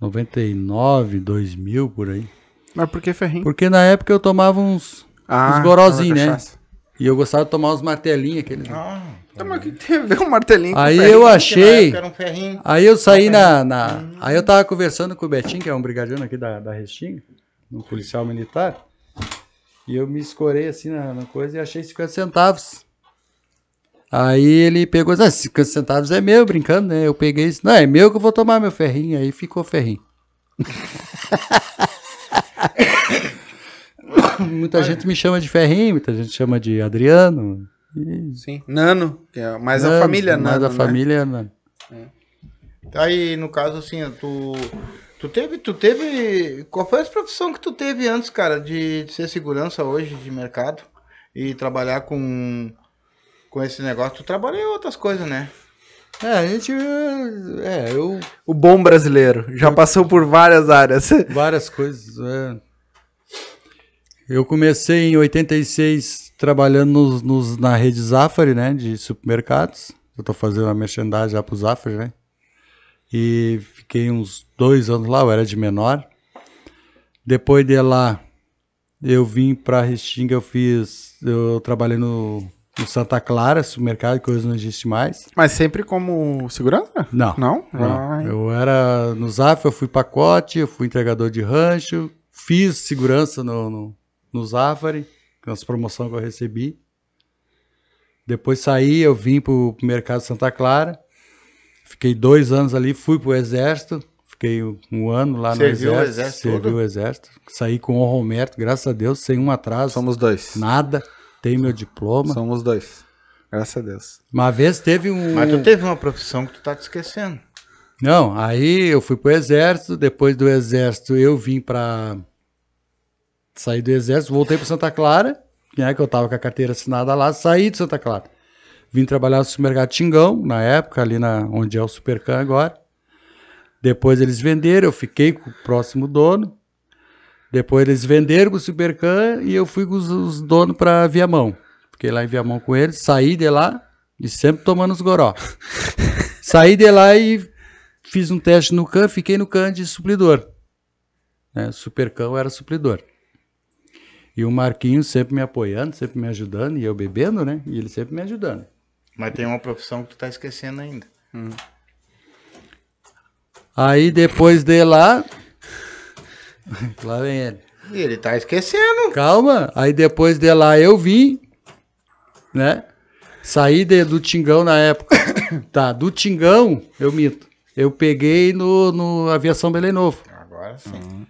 99, 2000 por aí. Mas por que ferrinho? Porque na época eu tomava uns. Ah, Os gorozinhos, né? cachaça. E eu gostava de tomar uns martelinhos aqueles. Ah, Tá, mas o que tem a ver um martelinho Aí ferrinho? eu achei. época era um ferrinho. Aí eu saí na, na- Aí eu tava conversando com o Betinho, que é um brigadiano aqui da, da Restinga, um policial militar. E eu me escorei assim na, na coisa e achei 50 centavos. Aí ele pegou, ah, 50 centavos é meu, brincando, né? Eu peguei isso, não, é meu que eu vou tomar meu ferrinho. Aí ficou ferrinho. muita gente me chama de ferrinho, muita gente chama de Adriano. E- Sim. Nano, que é mais a Nano, família mais Nano, a né? família Nano. Aí, no caso, assim, tu. Tu teve, tu teve. Qual foi a profissão que tu teve antes, cara, de, de ser segurança hoje de mercado e trabalhar com, com esse negócio? Tu trabalhou em outras coisas, né? É, a gente. É, eu. O bom brasileiro. Já passou por várias áreas. Várias coisas. é. Eu comecei em 86 trabalhando nos, nos- na rede Zafari, né? De supermercados. Eu tô fazendo a merchandising já pro Zafari, né? E fiquei uns dois anos lá, eu era de menor. Depois de lá, eu vim pra Restinga, eu fiz. Eu trabalhei no, no Santa Clara, supermercado, que hoje não existe mais. Mas sempre como segurança? Não. Não? Não, Ai. eu era no Zafra, eu fui pacote, eu fui entregador de rancho, fiz segurança no, no, no Zafari, nas promoções que eu recebi. Depois saí, eu vim pro, Mercado Santa Clara, fiquei dois anos ali, fui pro Exército, fiquei um, ano lá Serviu o no Exército, Exército servi todo? o Exército, saí com honra ao mérito, graças a Deus, sem um atraso, Somos dois. nada, tenho meu diploma. Somos dois. Graças a Deus. Uma vez teve um... Mas tu teve uma profissão que tu tá te esquecendo. Não, aí eu fui pro exército, depois do exército eu vim pra sair do exército, voltei para Santa Clara, né, que eu tava com a carteira assinada lá, saí de Santa Clara. Vim trabalhar no supermercado Tingão, na época, ali na onde é o Supercan agora. Depois eles venderam, eu fiquei com o próximo dono. Depois eles venderam com o Supercan e eu fui com os, os donos para Viamão. Fiquei lá em Viamão com eles, saí de lá e sempre tomando os goró. saí de lá e fiz um teste no CAN, fiquei no CAN de suplidor. Né? Supercan eu era suplidor. E o Marquinhos sempre me apoiando, sempre me ajudando, e eu bebendo, né? E ele sempre me ajudando. Mas tem uma profissão que tu tá esquecendo ainda. Aí depois de lá. lá vem ele. E ele tá esquecendo. Calma. Aí depois de lá eu vim, né? Saí de- do Tingão na época. tá, do Tingão, eu minto. Eu peguei no, no Aviação Belém Novo. Agora sim.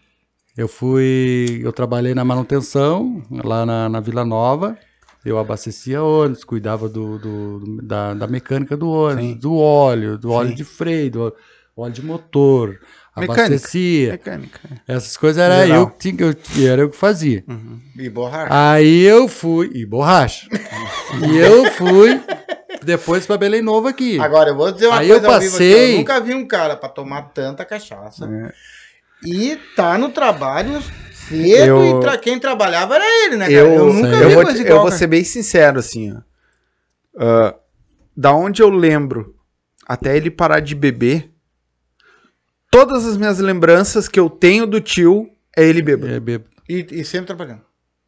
Eu fui. Eu trabalhei na manutenção, lá na, na Vila Nova. Eu abastecia ônibus, cuidava do, do- do- da, da mecânica do ônibus, do óleo, do óleo de freio, do óleo de motor. Mecânica. Abastecia. Mecânica. Essas coisas era Geral. eu que tinha, eu, era eu que fazia. E borracha. Aí eu fui. E borracha. e eu fui depois pra Belém Novo aqui. Agora, eu vou dizer uma Aí eu coisa ao vivo aqui, passei- Eu nunca vi um cara pra tomar tanta cachaça. É. E tá no trabalho cedo Eu- e tra- quem trabalhava era ele, né, cara? Eu, Eu, nunca eu vi vou, coisa te- igual, eu vou ser bem sincero, assim, ó. Ah, da onde eu lembro até ele parar de beber, todas as minhas lembranças que eu tenho do tio é ele bêbado. É, bêbado. E, e sempre trabalhando.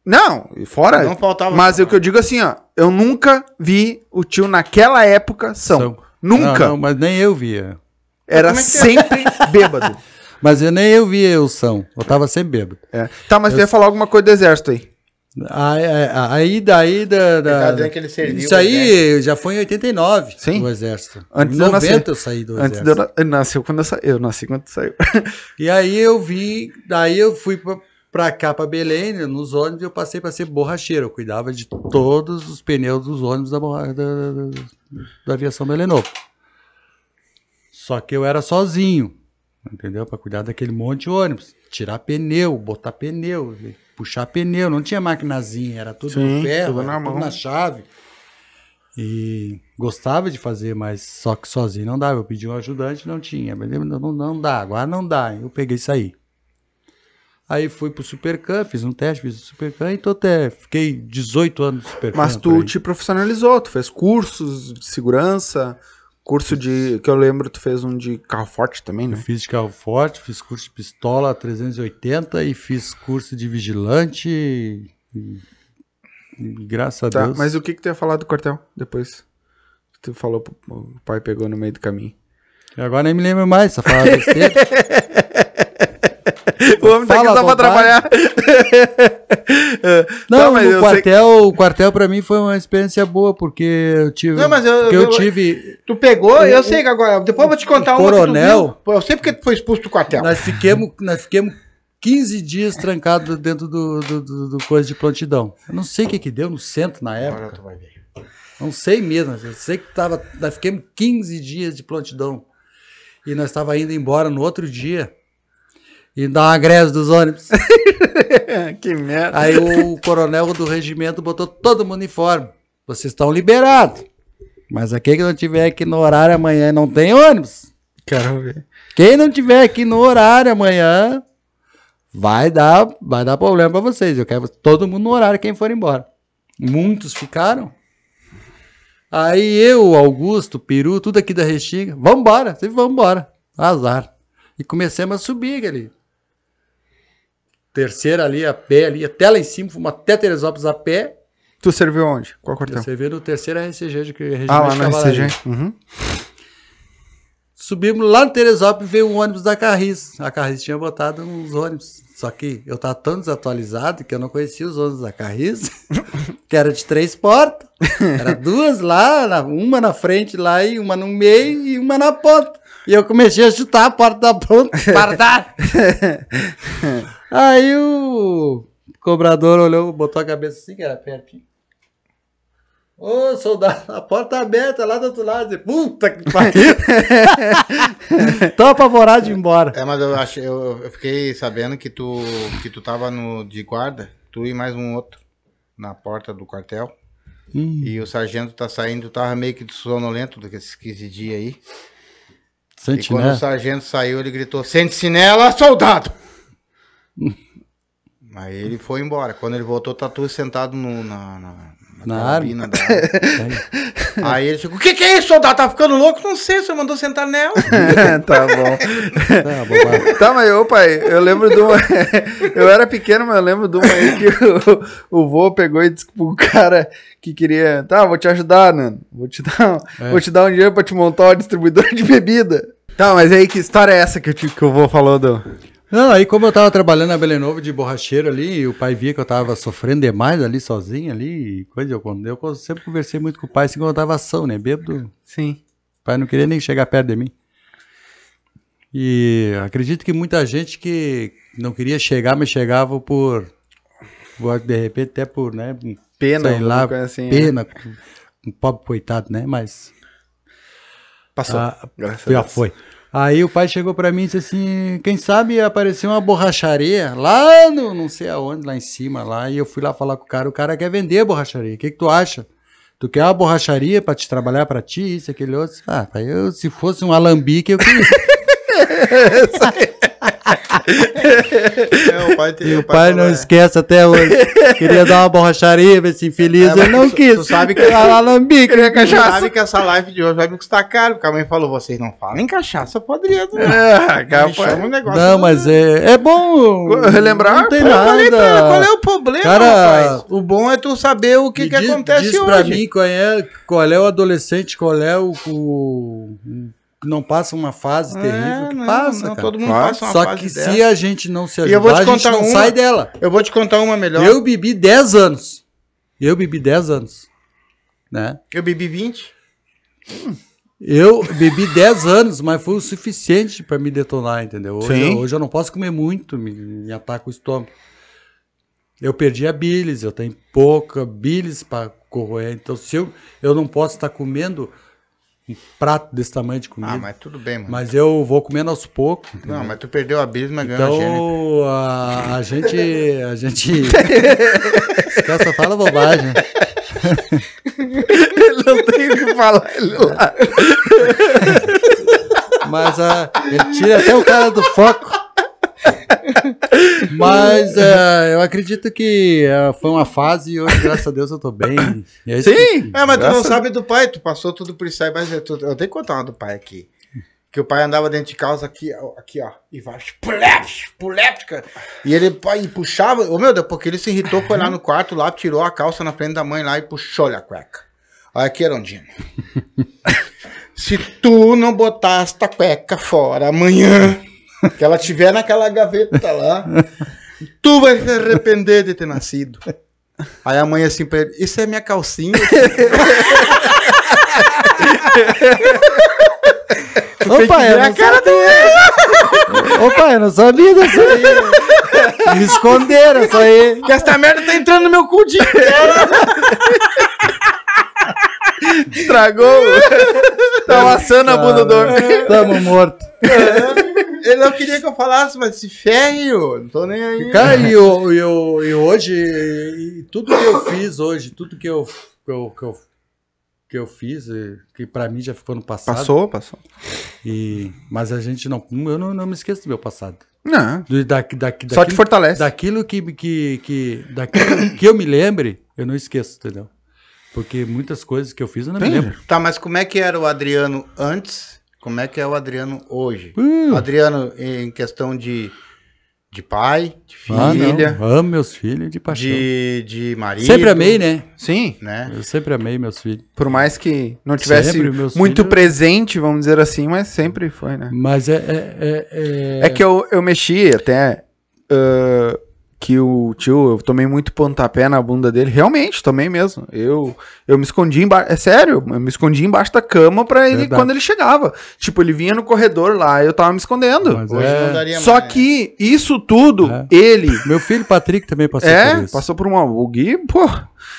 Não, e fora. Não faltava Mas o que eu digo assim, ó, eu nunca vi o tio naquela época são. São. Nunca. Não, não, mas nem eu via. Era é é? sempre bêbado. Mas eu nem eu via eu são. Eu tava sempre bêbado. É. Tá, mas tu ia falar alguma coisa do exército aí. Aí, aí daí da. da- ele serviu Isso aí já foi em 89 Sim. no exército. Antes em de eu nascer. 90 eu saí do Antes exército. de eu, na- eu nasci quando eu saí. Eu nasci quando saiu. E aí eu vim, daí eu fui pra, pra cá, pra Belém, né, nos ônibus, eu passei pra ser borracheiro. Eu cuidava de todos os pneus dos ônibus da, da, da- da aviação Belém Novo. Só que eu era sozinho, entendeu? Pra cuidar daquele monte de ônibus. Tirar pneu, botar pneu, puxar pneu. Não tinha maquinazinha, era tudo Sim, no ferro, tudo na tudo na chave. E gostava de fazer, mas só que sozinho não dava. Eu pedi um ajudante, não tinha. Mas não, não dá, agora não dá. Eu peguei e saí. Aí fui pro Supercan, fiz um teste, fiz o Supercan e tô até. Fiquei 18 anos no Supercan. Mas tu te profissionalizou, tu fez cursos de segurança, curso de. que eu lembro, tu fez um de carro forte também, Eu né? fiz de carro forte, fiz curso de pistola 380 e fiz curso de vigilante. E, e graças a Tá, Deus. mas o que que tu ia falar do quartel depois? Tu falou, o pai pegou no meio do caminho. Agora nem me lembro mais, só falar besteira. o homem tá aqui só pra trabalhar. Não, Tá, mas eu o sei- quartel, o quartel pra mim foi uma experiência boa, porque eu tive. Não, mas eu- eu, eu- tive. Tu pegou, eu sei que agora. Depois eu vou te contar tu coronel- Eu sei porque tu foi expulso do quartel. Nós fiquemos, nós fiquemos 15 dias trancados dentro do, do, do- do coisa de prontidão. Eu não sei o que que deu no centro na época. Agora tu vai ver. Não sei mesmo. Eu sei que tava, nós ficamos 15 dias de prontidão. E nós estava indo embora no outro dia. E dar uma greve dos ônibus. que merda. Aí o coronel do regimento botou todo mundo em uniforme. Vocês estão liberados. Mas aquele que não tiver aqui no horário amanhã não tem ônibus. Quero ver. Quem não tiver aqui no horário amanhã vai dar, vai dar problema pra vocês. Eu quero todo mundo no horário quem for embora. Muitos ficaram. Aí eu, Augusto, Peru, tudo aqui da Restinga, vambora, vocês vão embora. Azar. E comecemos a subir ali. Terceira ali, a pé ali, até lá em cima, fomos até Teresópolis a pé. Tu serviu onde? Qual quartel? Você vê no terceiro RCG de Regimento Ah, lá de no Cavalaria. SCG. Uhum. Subimos lá no Teresópolis e veio um ônibus da Carris. A Carris tinha botado uns ônibus. Só que eu tava tão desatualizado que eu não conhecia os ônibus da Carris, que era de três portas. Era duas lá, na- uma na frente lá e uma no meio e uma na ponta. E eu comecei a chutar a porta da ponta. Para! Aí o cobrador olhou, botou a cabeça assim, que era pertinho. Ô, soldado, a porta tá aberta lá do outro lado. Puta que pariu! Tô apavorado de ir embora. É, mas eu, achei, eu, eu fiquei sabendo que tu, que tu tava no, de guarda, tu e mais um outro, na porta do quartel. Hum. E o sargento tá saindo, tava meio que sonolento desses 15 dias aí. E Sente, quando né? o sargento saiu, ele gritou: Sente-se nela, soldado! Aí ele foi embora. Quando ele voltou, tá tudo sentado no, na, na, Na carabina da- Aí ele chegou: O que, que é isso, soldado? Tá ficando louco? Não sei, o senhor mandou sentar nela. tá bom. Tá, bobagem. Tá, mas ô pai, eu lembro de uma. eu era pequeno, mas eu lembro de uma aí que o, o vô pegou e disse pro cara que queria. Tá, vou te ajudar, Nano. Vou te dar, um- É. vou te dar um dinheiro pra te montar uma distribuidora de bebida. Tá, mas aí que história é essa que, eu te- que o vô falou do. Não, aí como eu tava trabalhando na Belém Novo de borracheiro ali, e o pai via que eu tava sofrendo demais ali, sozinho ali, coisa, eu, eu sempre conversei muito com o pai assim quando eu tava ação, né, bêbado, Sim. o pai não queria nem chegar perto de mim. E acredito que muita gente que não queria chegar, mas chegava por, de repente até por, né, Pena, sei lá, assim, pena, um pobre coitado, né, mas... Passou. Ah, já foi. Aí o pai chegou pra mim e disse assim: quem sabe apareceu uma borracharia lá no não sei aonde, lá em cima, lá. E eu fui lá falar com o cara. O cara quer vender a borracharia. O que, que tu acha? Tu quer uma borracharia pra te trabalhar pra ti, isso, aquele outro? Ah, eu, se fosse um alambique, eu queria. É, o pai, tem- E o pai não falou, é. esquece até hoje. Queria dar uma borracharia pra esse infeliz. É, ele não tu- quis. tu sabe que- Era alambique. Queria Tu cachaça. sabe que essa live de hoje vai me custar caro, porque a mãe falou: vocês não falam em cachaça podrida. né? É, capaz. um negócio. Não, mas é, é bom. Relembrar, Não tem pô, eu Eu falei pra ela, nada. qual é o problema, Cara, rapaz? O bom é tu saber o que, que diz- acontece diz hoje. pra mim qual é, qual é o adolescente, qual é o, o- não passa uma fase É, terrível que não, passa, não, cara. todo mundo Claro. passa uma Só fase que dessa. se a gente não se eu vou ajudar, te a gente não uma. sai dela. Eu vou te contar uma melhor. Eu bebi 10 anos. Eu bebi 10 anos. Né? Eu bebi 20. Eu bebi 10 anos, mas foi o suficiente pra me detonar, entendeu? Hoje, Sim. eu, hoje eu não posso comer muito, me, me ataca o estômago. Eu perdi a bilis, eu tenho pouca bilis para corroer. Então, se eu, eu não posso estar comendo um prato desse tamanho de comida, Ah, mas... mas tudo bem, mano. eu vou comendo aos poucos. Não, mas tu perdeu a bis, mas ganhou. Então, a, a gente. A gente. Cara, só fala bobagem. Ele não tem o que falar. Ele lá. Mas a, ele tira até o cara do foco. Mas é, eu acredito que é, foi uma fase e hoje, graças a Deus, eu tô bem. É isso que- Sim. É, mas tu não Graças sabe do pai, tu passou tudo por isso aí, mas eu, tu- eu tenho que contar uma do pai aqui. Que o pai andava dentro de casa aqui, ó, aqui, ó, e vai, cara. E ele pai, e puxava, ô meu Deus, porque ele se irritou, foi lá no quarto, lá, tirou a calça na frente da mãe lá e puxou-lhe a cueca. Olha aqui, Arondino. se tu não botar esta cueca fora amanhã, que ela tiver naquela gaveta lá, tu vai se arrepender de ter nascido. Aí a mãe assim pra ele, isso é minha calcinha. Ô pai, eu não cara. Ô pai, eu não sabia disso aí. Me esconderam isso aí. Que essa merda tá entrando no meu cu de Estragou. tá amassando a bunda do homem. Tamo morto. Ele não queria que eu falasse, mas se ferre, ô. Não tô nem aí. Cara, e, eu, eu, e hoje, e tudo que eu fiz hoje, tudo que eu, que eu, que eu, que eu fiz, que pra mim já ficou no passado. Passou, passou. E, mas a gente não. Eu não, não me esqueço do meu passado. Não. Do, da, da, Só te fortalece. daquilo que, que, que, daquilo que eu me lembre, eu não esqueço, entendeu? Porque muitas coisas que eu fiz eu não me lembro. Tá, mas como é que era o Adriano antes? Como é que é o Adriano hoje? Uh, Adriano em questão de, de pai, de ah, filha, Amo meus filhos de paixão. de, de marido. Sempre amei, né? Sim. Né? Eu sempre amei meus filhos. Por mais que não tivesse Sempre, muito filhos- presente, vamos dizer assim, mas sempre foi, né? Mas é. É, é, é... É que eu, eu mexi até ah, que o tio, eu tomei muito pontapé na bunda dele. Realmente, tomei mesmo. Eu, eu me escondi embaixo. É sério, eu me escondi embaixo da cama pra ele Verdade. quando ele chegava. Tipo, ele vinha no corredor lá eu tava me escondendo. Mas Hoje é- não daria Só mais. que isso tudo, É. ele. Meu filho Patrick também passou por É, isso. passou por uma. O Gui, pô.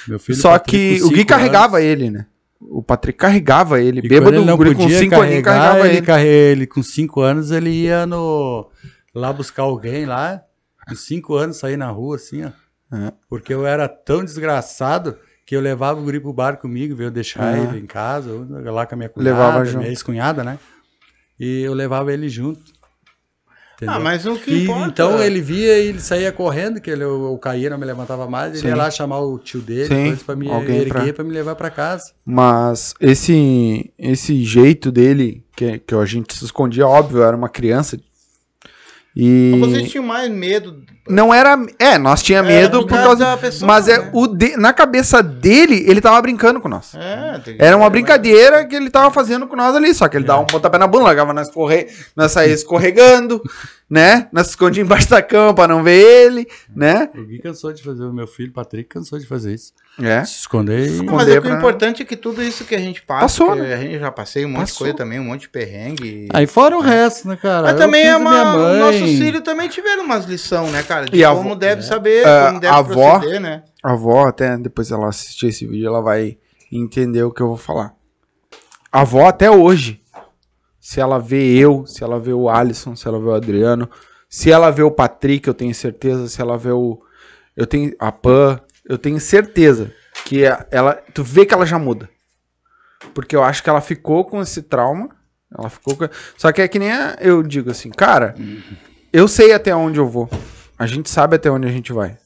Meu filho Só Patrick, que o Gui carregava anos. ele, né? O Patrick carregava ele. E Bêbado, ele não o guri com podia 5 aninhos carregar, carregava ele, ele. ele com 5 anos ele ia no lá buscar alguém lá. Com 5 anos sair na rua assim, ó. É. Porque eu era tão desgraçado que eu levava o guri pro bar comigo, veio deixar Ah. ele em casa, lá com a minha cunhada, Levava junto. minha ex-cunhada, né? e eu levava ele junto. entendeu? Ah, mas o que E, importa... então ele via e ele saía correndo, que ele, eu, eu caía, não me levantava mais, ele Sim. ia lá chamar o tio dele, Sim, coisa pra me alguém erguer pra- pra... me levar pra casa. Mas esse esse jeito dele, que, que a gente se escondia, óbvio, era uma criança. E Vocês tinham mais medo... não era. É, nós tinha medo por por causa da pessoa, mas é né? o de- na cabeça dele, ele tava brincando com nós. É, tem- Era uma brincadeira que ele tava fazendo com nós ali, só que ele dava um pontapé na bunda, largava nós correr, nós saía escorregando, né? Nós escondia embaixo da cama pra não ver ele, né? O Gui cansou de fazer, o meu filho, Patrick, cansou de fazer isso. É. Se esconder e... Não, mas é que pra- o importante é que tudo isso que a gente passa, Passou, né? a gente já passei um monte Passou. de coisa também, um monte de perrengue. Aí fora o resto, né, cara? Mas Eu também é uma. Nossos filhos também tiveram umas lições, né, cara? De E a como avó- deve saber, É, como deve a avó- proceder, né? A avó, até depois ela assistir esse vídeo, ela vai entender o que eu vou falar. A avó, até hoje, se ela vê eu, se ela vê o Alisson, se ela vê o Adriano, se ela vê o Patrick, eu tenho certeza, se ela vê o. Eu tenho a Pan, eu tenho certeza que a- ela. Tu vê que ela já muda. Porque eu acho que ela ficou com esse trauma. Ela ficou com. Só que é que nem a- eu digo assim, cara, eu sei até onde eu vou. A gente sabe até onde a gente vai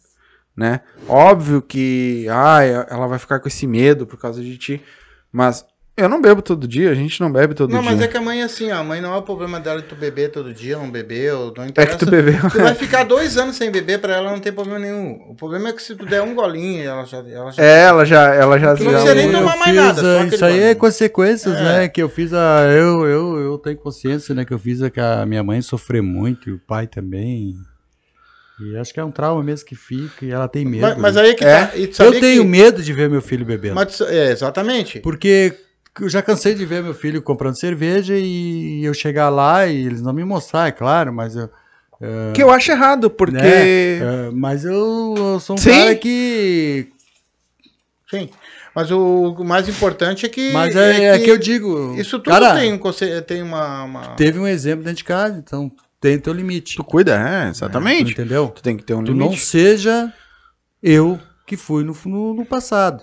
né? Óbvio que ai, ela vai ficar com esse medo por causa de ti, mas eu não bebo todo dia, a gente não bebe todo Não, dia. mas é que a mãe é assim, ó, a mãe não é o problema dela de tu beber todo dia, não beber, ou não É interessa. que tu bebeu. Tu vai ficar dois anos sem beber, pra ela não tem problema nenhum. O problema é que se tu der um golinho, ela já. Ela já... É, ela já, ela já, Tu não precisa nem tomar mais fiz, nada, ah, Isso aí é consequências, É. né? Que eu fiz a. Eu, eu, eu tenho consciência, né? Que eu fiz a que a minha mãe sofreu muito e o pai também. E acho que é um trauma mesmo que fica e ela tem medo. Mas, mas né? aí é que É. tá. Tu sabia eu tenho que... medo de ver meu filho bebendo. Mas é, exatamente. Porque eu já cansei de ver meu filho comprando cerveja e eu chegar lá e eles não me mostrar, é claro, mas eu. que eu acho errado, porque né, é, mas eu, eu sou um Sim. cara que. Sim. Mas o, o mais importante é que. Mas é, é que, eu digo. Isso tudo cara, tem, um conce- tem uma. uma- teve um exemplo dentro de casa, então tem teu limite. tu cuida, é, Tu exatamente. entendeu? Tu tem que ter um Tu não limite. seja eu que fui no, no, no passado.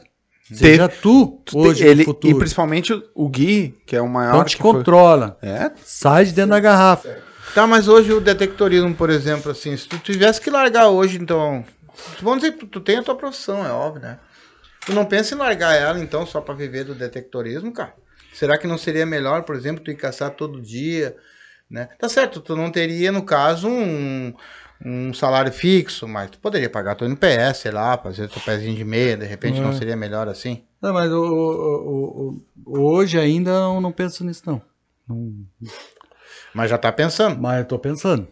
Seja tu, Tu hoje ele, no e futuro. principalmente o- Gui, que é o maior Então te que foi- controla. É, Sai de dentro da garrafa. Tá, mas hoje o detectorismo, por exemplo, assim, se tu tivesse que largar hoje, então. Vamos dizer que tu, tu tem a tua profissão, é óbvio, né? Tu não pensa em largar ela, então, só pra viver do detectorismo, cara? Será que não seria melhor, por exemplo, tu ir caçar todo dia, né? Tá certo, tu não teria, no caso, um, um salário fixo, mas tu poderia pagar teu NPS, sei lá, fazer teu pezinho de meia, de repente não É. seria melhor assim? Não, mas o, o- o- hoje ainda eu não penso nisso, não. Não- Mas já tá pensando. Mas eu tô pensando.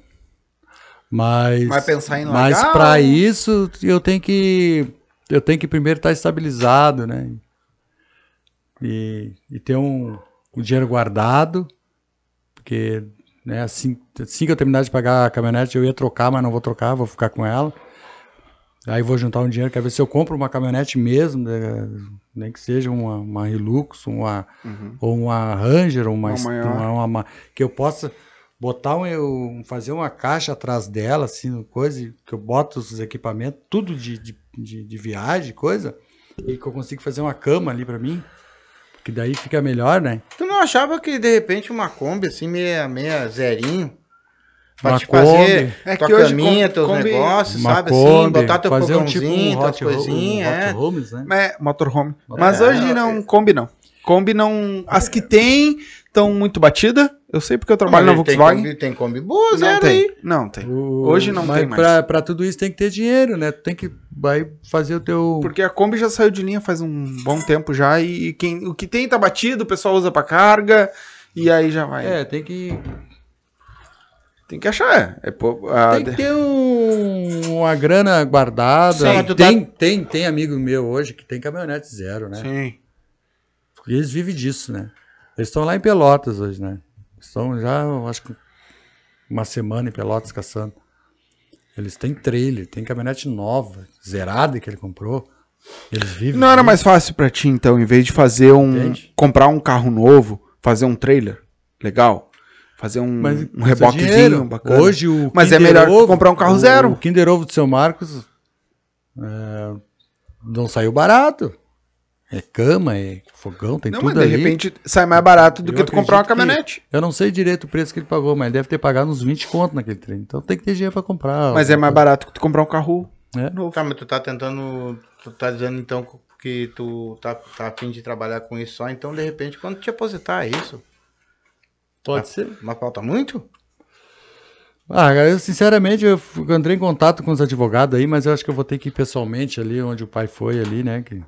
Mas. Vai pensar em Mas largar pra ou- isso eu tenho que. Eu tenho que primeiro estar estabilizado, né? E, e ter um, um dinheiro guardado. Porque né, assim, assim que eu terminar de pagar a caminhonete, eu ia trocar, mas não vou trocar, vou ficar com ela. Aí vou juntar um dinheiro, quero ver se eu compro uma caminhonete mesmo, né, nem que seja uma, uma Hilux, uma, ou uma Ranger, ou uma, Uma uma- uma- que eu possa botar um, eu, fazer uma caixa atrás dela, assim, coisa, que eu boto os equipamentos, tudo de, de, de, de viagem, coisa, e que eu consigo fazer uma cama ali pra mim, que daí fica melhor, né? Tu não achava que de repente uma Kombi assim, meia, meia zerinho, pra Uma te fazer. É tua que hoje caminha, teus Kombi- negócios, sabe assim, Kombi, botar teu fazer um tipo um hot, ho- um coisinhas, é. homes, né? É, motorhome. Mas É, hoje é. não, Kombi não. Kombi não. As que tem estão muito batidas. Eu sei porque eu trabalho na Mas tem Volkswagen. Kombi, tem Kombi boa, Não tem. aí. Não tem. O- Hoje não mas tem mais. Pra, pra tudo isso tem que ter dinheiro, né? Tu tem que vai fazer o teu. Porque a Kombi já saiu de linha faz um bom tempo já. E quem, o que tem tá batido, o pessoal usa pra carga. E aí já vai. É, tem que, Tem que achar. É, é, pô, a- tem que ter um- uma grana guardada. Sim, tu tá- tem, tem, tem amigo meu hoje que tem caminhonete zero, né? Sim. E eles vivem disso, né? Eles estão lá em Pelotas hoje, né? Estão já, acho que uma semana em Pelotas caçando. Eles têm trailer, tem caminhonete nova, zerada que ele comprou. Eles vivem. Não era mais fácil pra ti, então, em vez de fazer um. Entende? comprar um carro novo, fazer um trailer legal? Fazer um, Mas um reboquezinho dinheiro. bacana. Hoje o Mas é Kinder melhor tu Ovo- comprar um carro o- zero. O Kinder Ovo do seu Marcos é, não saiu barato. É cama, é fogão, tem Não, mas tudo de ali. repente sai mais barato do Eu que tu comprar uma caminhonete. Eu não sei direito o preço que ele pagou, mas ele deve ter pagado uns 20 conto naquele trem. Então tem que ter dinheiro pra comprar. Mas é mais barato que tu comprar um carro É. novo. Tá, mas tu tá tentando. Tu tá dizendo então que tu tá, tá afim de trabalhar com isso só, então de repente quando te aposentar, é isso? Pode ser. Mas falta muito? Ah, eu sinceramente eu entrei em contato com os advogados aí, mas eu acho que eu vou ter que ir pessoalmente ali onde o pai foi ali, né? Que...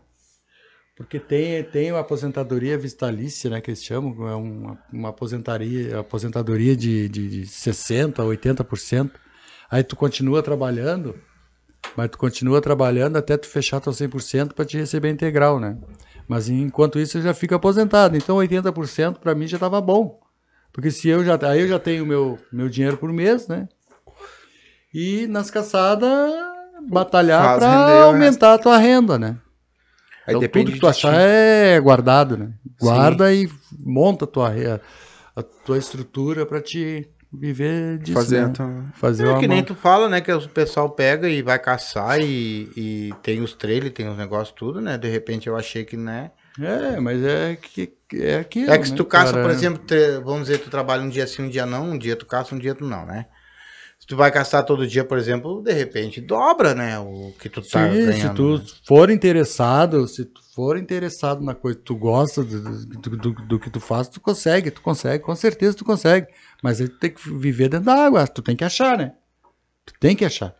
Porque tem, tem uma aposentadoria vistalícia, né? Que eles chamam, é uma, uma aposentadoria, aposentadoria de, de, de 60%, 80%. Aí tu continua trabalhando, mas tu continua trabalhando até tu fechar teu 100% para te receber integral, né? Mas enquanto isso eu já fico aposentado. Então 80% para mim já estava bom. Porque se eu já. Aí eu já tenho meu, meu dinheiro por mês, né? E nas caçadas batalhar para aumentar a tua renda, né? Aí então depende tudo que tu achar ti. é guardado, né? Guarda e monta a tua, re- a tua estrutura para te viver disso, Fazer né? a tua- Fazer É que nem tu fala, né? Que o pessoal pega e vai caçar e, e tem os trailers, tem os negócios tudo, né? De repente eu achei que, né? É, mas é que é aquilo, É que se né, tu caça, cara? por exemplo, vamos dizer, tu trabalha um dia sim, um dia não, um dia tu caça, um dia tu não, né? Tu vai caçar todo dia, por exemplo, de repente dobra, né? O que tu tá Sim, ganhando. se tu né? for interessado, se tu for interessado na coisa que tu gosta do, do, do- do que tu faz, tu consegue, tu consegue, com certeza tu consegue. Mas aí tu tem que viver dentro da água, tu tem que achar, né? Tu tem que achar.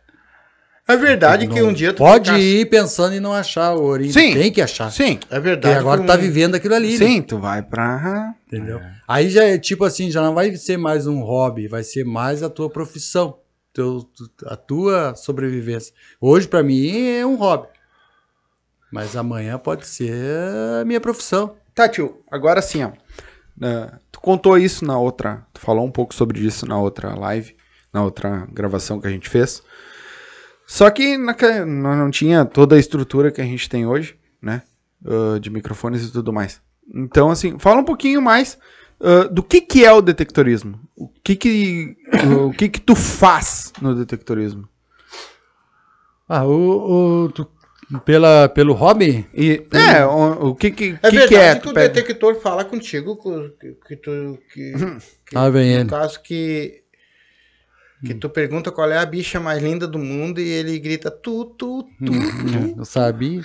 É verdade que um dia tu Pode caça- ir pensando em não achar o ourinho, Sim. tem que achar. Sim, É verdade. agora que tu tá vivendo aquilo ali, né? sim, tu vai pra... Entendeu? Aí já é tipo assim, já não vai ser mais um hobby, vai ser mais a tua profissão, teu, a tua sobrevivência. Hoje pra mim é um hobby, mas amanhã pode ser a minha profissão. Tá, tio, agora sim, ó. Ah, tu contou isso na outra. Tu falou um pouco sobre isso na outra live, na outra gravação que a gente fez. Só que não, tinha toda a estrutura que a gente tem hoje, né? Ah, de microfones e tudo mais. Então, assim, fala um pouquinho mais ah, do que, que é o detectorismo. O que que, o que que tu faz no detectorismo? Ah, o, o- tu- pela, pelo hobby? E, é, o, o que que, É que, verdade que é? que Tu o pega- detector fala contigo que, que tu. Que, que- Ah, vem no ele. caso que. Que tu pergunta qual é a bicha mais linda do mundo e ele grita tu, tu, tu. Eu sabia.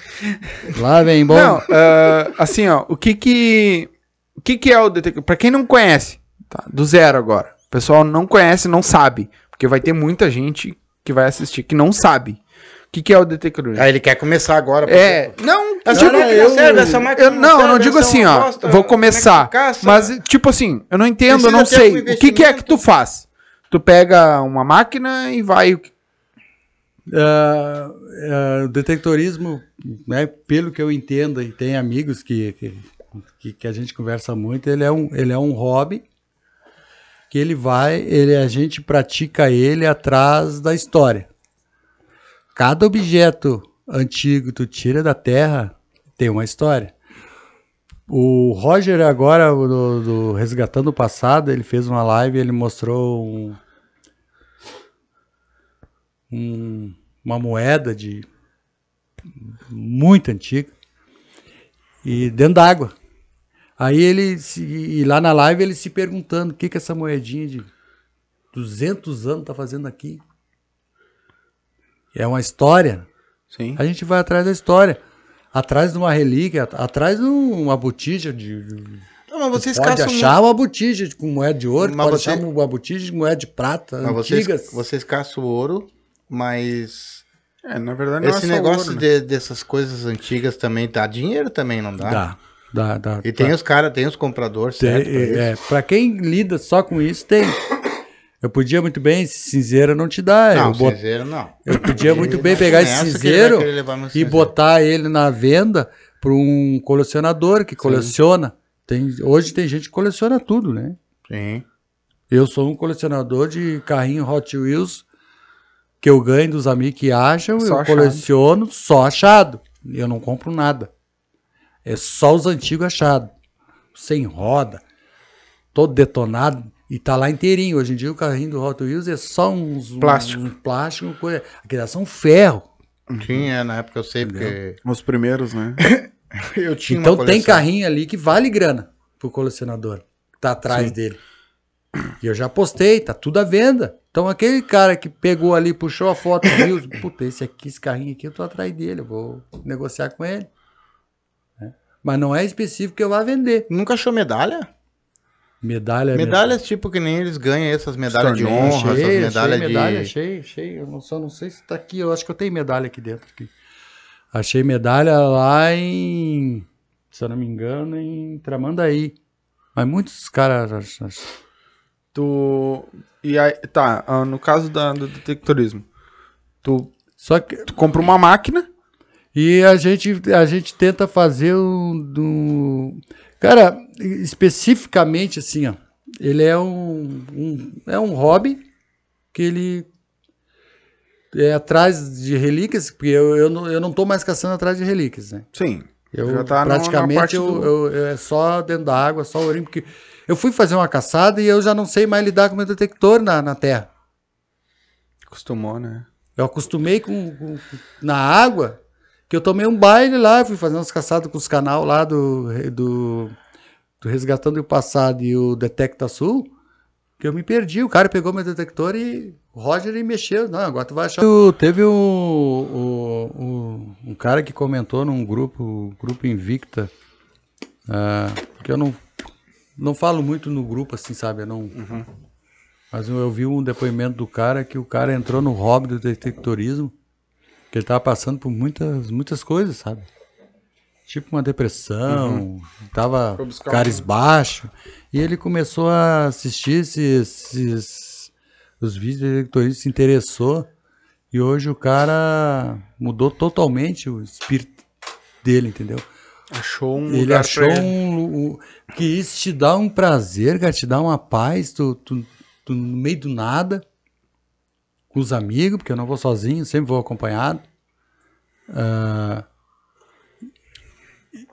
Lá vem bom. Não, ah, assim, ó, o que que o que que é o detector? Pra quem não conhece, tá? Do zero agora. O pessoal não conhece, não sabe, porque vai ter muita gente que vai assistir que não sabe. O que que é o detector? Aí ele quer começar agora. É, exemplo. não, Essa tipo, máquina eu- serve, essa máquina eu não, eu não serve, digo essa é assim, ó, bosta, vou é começar, caça? mas tipo assim, eu não entendo, eu não sei. O que que é que tu faz? Tu pega uma máquina e vai ah, o detectorismo, né, pelo que eu entendo, e tem amigos que, que, que, a gente conversa muito, ele é um, ele é um hobby que ele vai, ele, a gente pratica ele atrás da história. Cada objeto antigo tu tira da terra tem uma história. O Roger agora, do, do Resgatando o Passado, ele fez uma live, ele mostrou um, um- uma moeda de muito antiga e dentro d'água. Aí ele se, e lá na live ele se perguntando o que que essa moedinha de 200 anos tá fazendo aqui. É uma história. Sim. A gente vai atrás da história, atrás de uma relíquia, at- atrás de um- uma botija de de- Não, mas vocês pode caçam achar uma botija com moeda de ouro, Mas pode você- achar uma botija de moeda de prata, Mas vocês, antigas. vocês caçam ouro, mas É, na verdade não esse é negócio ouro, né? de- dessas coisas antigas também dá dinheiro também, não dá? Dá, dá, dá. E tem Tá. os caras, tem os compradores, Tem, certo? pra isso? é, pra quem lida só com isso, tem. Eu podia muito bem, cinzeiro não te dá. Não, eu, bot- cinzeiro não. eu podia muito bem pegar esse cinzeiro e cinzeiro. botar ele na venda para um colecionador que coleciona. Tem, hoje tem gente que coleciona tudo, né? Sim. Eu sou um colecionador de carrinho Hot Wheels que eu ganho dos amigos que acham, Só eu achado. coleciono só achado. Eu não compro nada. É só os antigos achados. Sem roda, todo detonado e tá lá inteirinho. Hoje em dia o carrinho do Hot Wheels é só uns um- Plástico. um plástico, coisa. Aqueles são ferro. Sim, é, na época eu sei, porque Os primeiros, né? Eu tinha Então uma tem carrinho ali que vale grana pro colecionador. Que tá atrás Sim. dele. E eu já postei, tá tudo à venda. Então aquele cara que pegou ali, puxou a foto, viu, puta, esse aqui, esse carrinho aqui, eu tô atrás dele, eu vou negociar com ele. né? Mas não é específico que eu vá vender. Nunca achou medalha? Medalha, Medalhas tipo que nem eles ganham essas medalhas de honra, Achei, essas achei medalhas de... medalha, achei, achei. Eu não, só não sei se tá aqui. Eu acho que eu tenho medalha aqui dentro. Aqui. Achei medalha lá em. Se eu não me engano, em Tramandaí. Mas muitos caras. Tu. E aí, tá, ah, no caso da, do detectorismo, tu, Só que. tu compra uma máquina. E a gente, a gente tenta fazer o. Do... Cara, especificamente assim, ó. Ele é um, um- É um hobby que ele. É atrás de relíquias, porque eu, eu, não, eu não tô mais caçando atrás de relíquias, né? Sim. Eu Já tá no- na praticamente parte eu, do- eu- eu- é só dentro da água, só ourinho, porque eu fui fazer uma caçada e eu já não sei mais lidar com meu detector na, na terra. Acostumou, né? Eu acostumei com, com- na água, que eu tomei um baile lá, fui fazer umas caçadas com os canal lá do, do, do Resgatando o Passado e o Detecta Sul, que eu me perdi. O cara pegou meu detector e o Roger e mexeu. Não, agora tu vai achar. Teve um, um, cara que comentou num grupo, grupo Invicta, ah, que eu não, não falo muito no grupo assim, sabe? Eu não, mas eu vi um depoimento do cara que o cara entrou no hobby do detectorismo, que ele tava passando por muitas, muitas coisas, sabe? Tipo uma depressão, tava Foi buscar caris baixo, e ele começou a assistir esses, esses- os vídeos de detectorismo, se interessou, e hoje o cara mudou totalmente o espírito dele, entendeu? Achou um Ele achou um, um- que isso te dá um prazer, cara, te dá uma paz, tu, tu, tu no meio do nada, com os amigos, porque eu não vou sozinho, sempre vou acompanhado. E-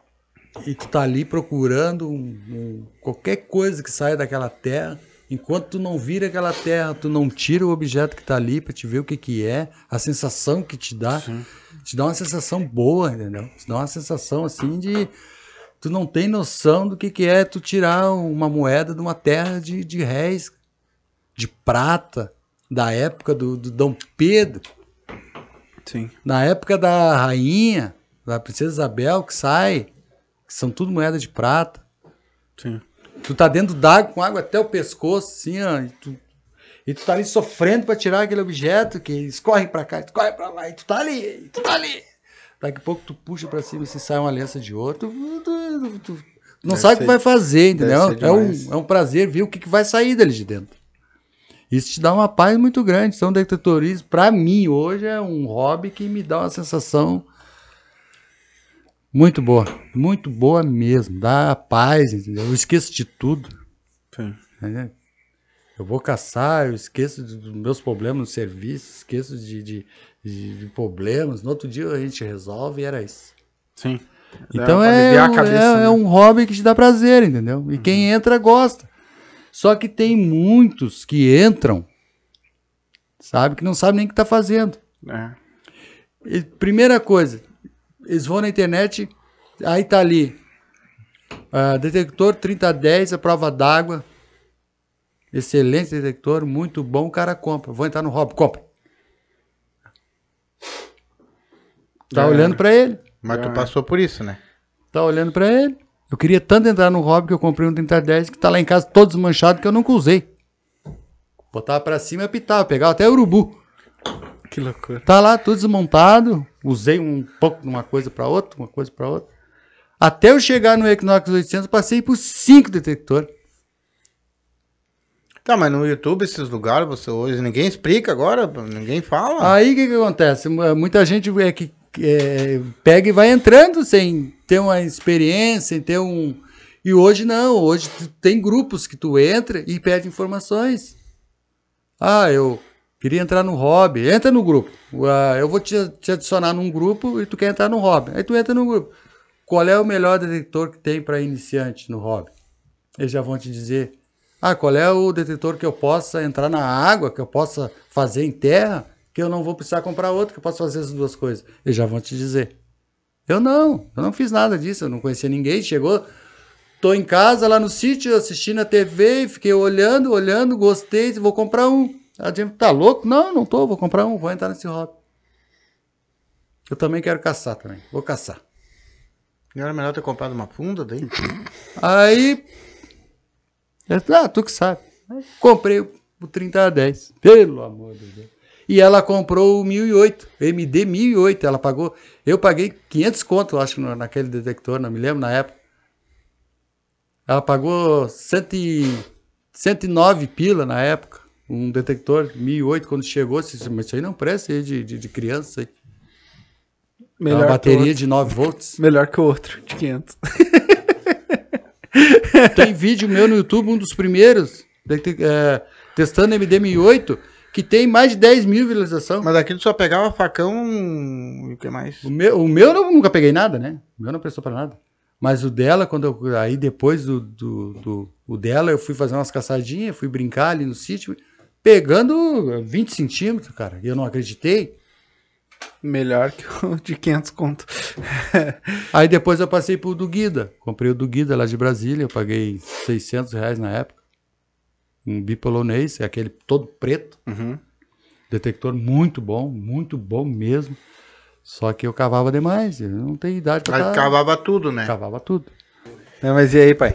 e tu tá ali procurando um- um- qualquer coisa que saia daquela terra. Enquanto tu não vira aquela terra, tu não tira o objeto que tá ali para te ver o que que é, a sensação que te dá, te dá uma sensação boa, entendeu? Te dá uma sensação assim de tu não tem noção do que que é tu tirar uma moeda de uma terra de, de réis, de prata, da época do, do Dom Pedro, Sim. na época da rainha, da princesa Isabel, que sai, que são tudo moeda de prata. Sim. Tu tá dentro d'água, com água até o pescoço, assim, ó. E tu, e tu tá ali sofrendo pra tirar aquele objeto que escorre pra cá, escorre pra lá, e tu tá ali, e tu tá ali. Daqui a pouco tu puxa pra cima e se sai uma aliança de ouro, tu, tu- tu- não Deve sabe o que vai fazer, entendeu? É um, é um prazer ver o que, que vai sair dali de dentro. Isso te dá uma paz muito grande. Então, detectorismo, pra mim, hoje é um hobby que me dá uma sensação muito boa. Muito boa mesmo. Dá paz, entendeu? Eu esqueço de tudo. Sim. né? Eu vou caçar, eu esqueço dos meus problemas no serviço, esqueço de, de, de- problemas. No outro dia a gente resolve e era isso. Sim. Então é, aliviar um- cabeça, é, né? é um hobby que te dá prazer, entendeu? E quem entra gosta. Só que tem muitos que entram, sabe, que não sabem nem o que tá fazendo. É. E, primeira coisa, eles vão na internet, aí tá ali, ah, detector 3010, a prova d'água, excelente detector, muito bom, o cara compra. Vou entrar no hobby, compra. Tá Já olhando era. pra ele. Mas tu Já. passou por isso, né? Tá olhando pra ele. Eu queria tanto entrar no hobby que eu comprei um 3010 que tá lá em casa todo desmanchado que eu nunca usei. Botava pra cima e apitava, pegava até urubu. Que loucura. Tá lá tudo desmontado, usei um pouco de uma coisa pra outra, uma coisa pra outra. Até eu chegar no Equinox 800, passei por cinco detectores. Tá, mas no YouTube, esses lugares, você hoje, ninguém explica agora, ninguém fala. Aí o que, que acontece? Mu- Muita gente é que é, pega e vai entrando sem ter uma experiência, sem ter um. E hoje não, hoje tem grupos que tu entra e pede informações. Ah, eu queria entrar no hobby. Entra no grupo. Ah, eu vou te, te adicionar num grupo e tu quer entrar no hobby. Aí tu entra no grupo. Qual é o melhor detector que tem para iniciante no hobby? Eles já vão te dizer. Ah, qual é o detetor que eu possa entrar na água, que eu possa fazer em terra, que eu não vou precisar comprar outro, que eu posso fazer as duas coisas? Eles já vão te dizer. Eu não, eu não fiz nada disso, eu não conhecia ninguém. Chegou, tô em casa lá no sítio assistindo a TV, fiquei olhando, olhando, gostei, vou comprar um. A gente tá louco? Não, não tô, vou comprar um, vou entrar nesse hobby. Eu também quero caçar também, vou caçar. Não era melhor ter comprado uma funda daí? Aí, ah, tu que sabe. Comprei o o 30 a 10, pelo amor de Deus. E ela comprou o 1008, MD 1008, ela pagou, eu paguei 500 conto, acho, naquele detector, não me lembro na época. Ela pagou 100, e- 109 pila na época, um detector 1008, quando chegou, disse, mas isso aí não presta, aí de, de, de criança, aí. É Melhor uma bateria de 9 volts. Melhor que o outro, de 500. Tem vídeo meu no YouTube, um dos primeiros, de- é, testando MD1008, que tem mais de 10 mil visualizações. Mas aquilo só pegava facão e o que mais? O meu, o meu eu nunca peguei nada, né? O meu não prestou pra nada. Mas o dela, quando eu, aí depois do, do, do- o dela, eu fui fazer umas caçadinhas, fui brincar ali no sítio, pegando 20 centímetros, cara. E eu não acreditei. Melhor que o de 500 conto. Aí depois eu passei pro do Guida. Comprei o do Guida lá de Brasília, eu paguei 600 reais na época. Um bipolonês, é aquele todo preto. Uhum. Detector muito bom, muito bom mesmo. Só que eu cavava demais, eu não tenho idade pra tá- cavava tudo, né? Cavava tudo. Não, mas e aí, pai?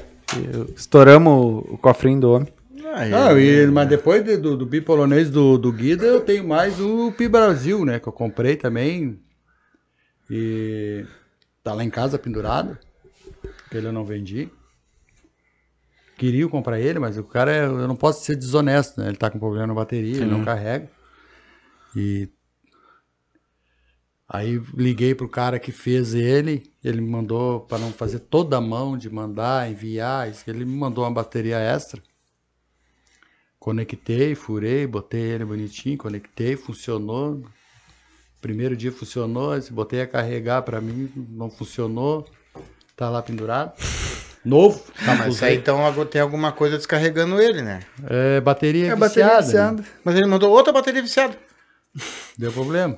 Estouramos o cofrinho do homem. Aí, Não, e- mas depois de- do, do bipolonês do, do Guida, eu tenho mais o Pi Brasil, né? Que eu comprei também. E tá lá em casa pendurado. Que ele eu não vendi. Queria comprar ele, mas o cara, é- eu não posso ser desonesto, né? Ele tá com problema na bateria, ele não carrega. E aí liguei pro cara que fez ele, ele me mandou para não fazer toda a mão de mandar, enviar, ele me mandou uma bateria extra. Conectei, furei, botei ele bonitinho, conectei, funcionou. Primeiro dia funcionou, botei a carregar para mim, não funcionou. Tá lá pendurado. Novo, Tá, mas isso aí então agora tem alguma coisa descarregando ele, né? é bateria É viciada. bateria né? viciada. Mas ele mandou outra bateria viciada. Deu problema.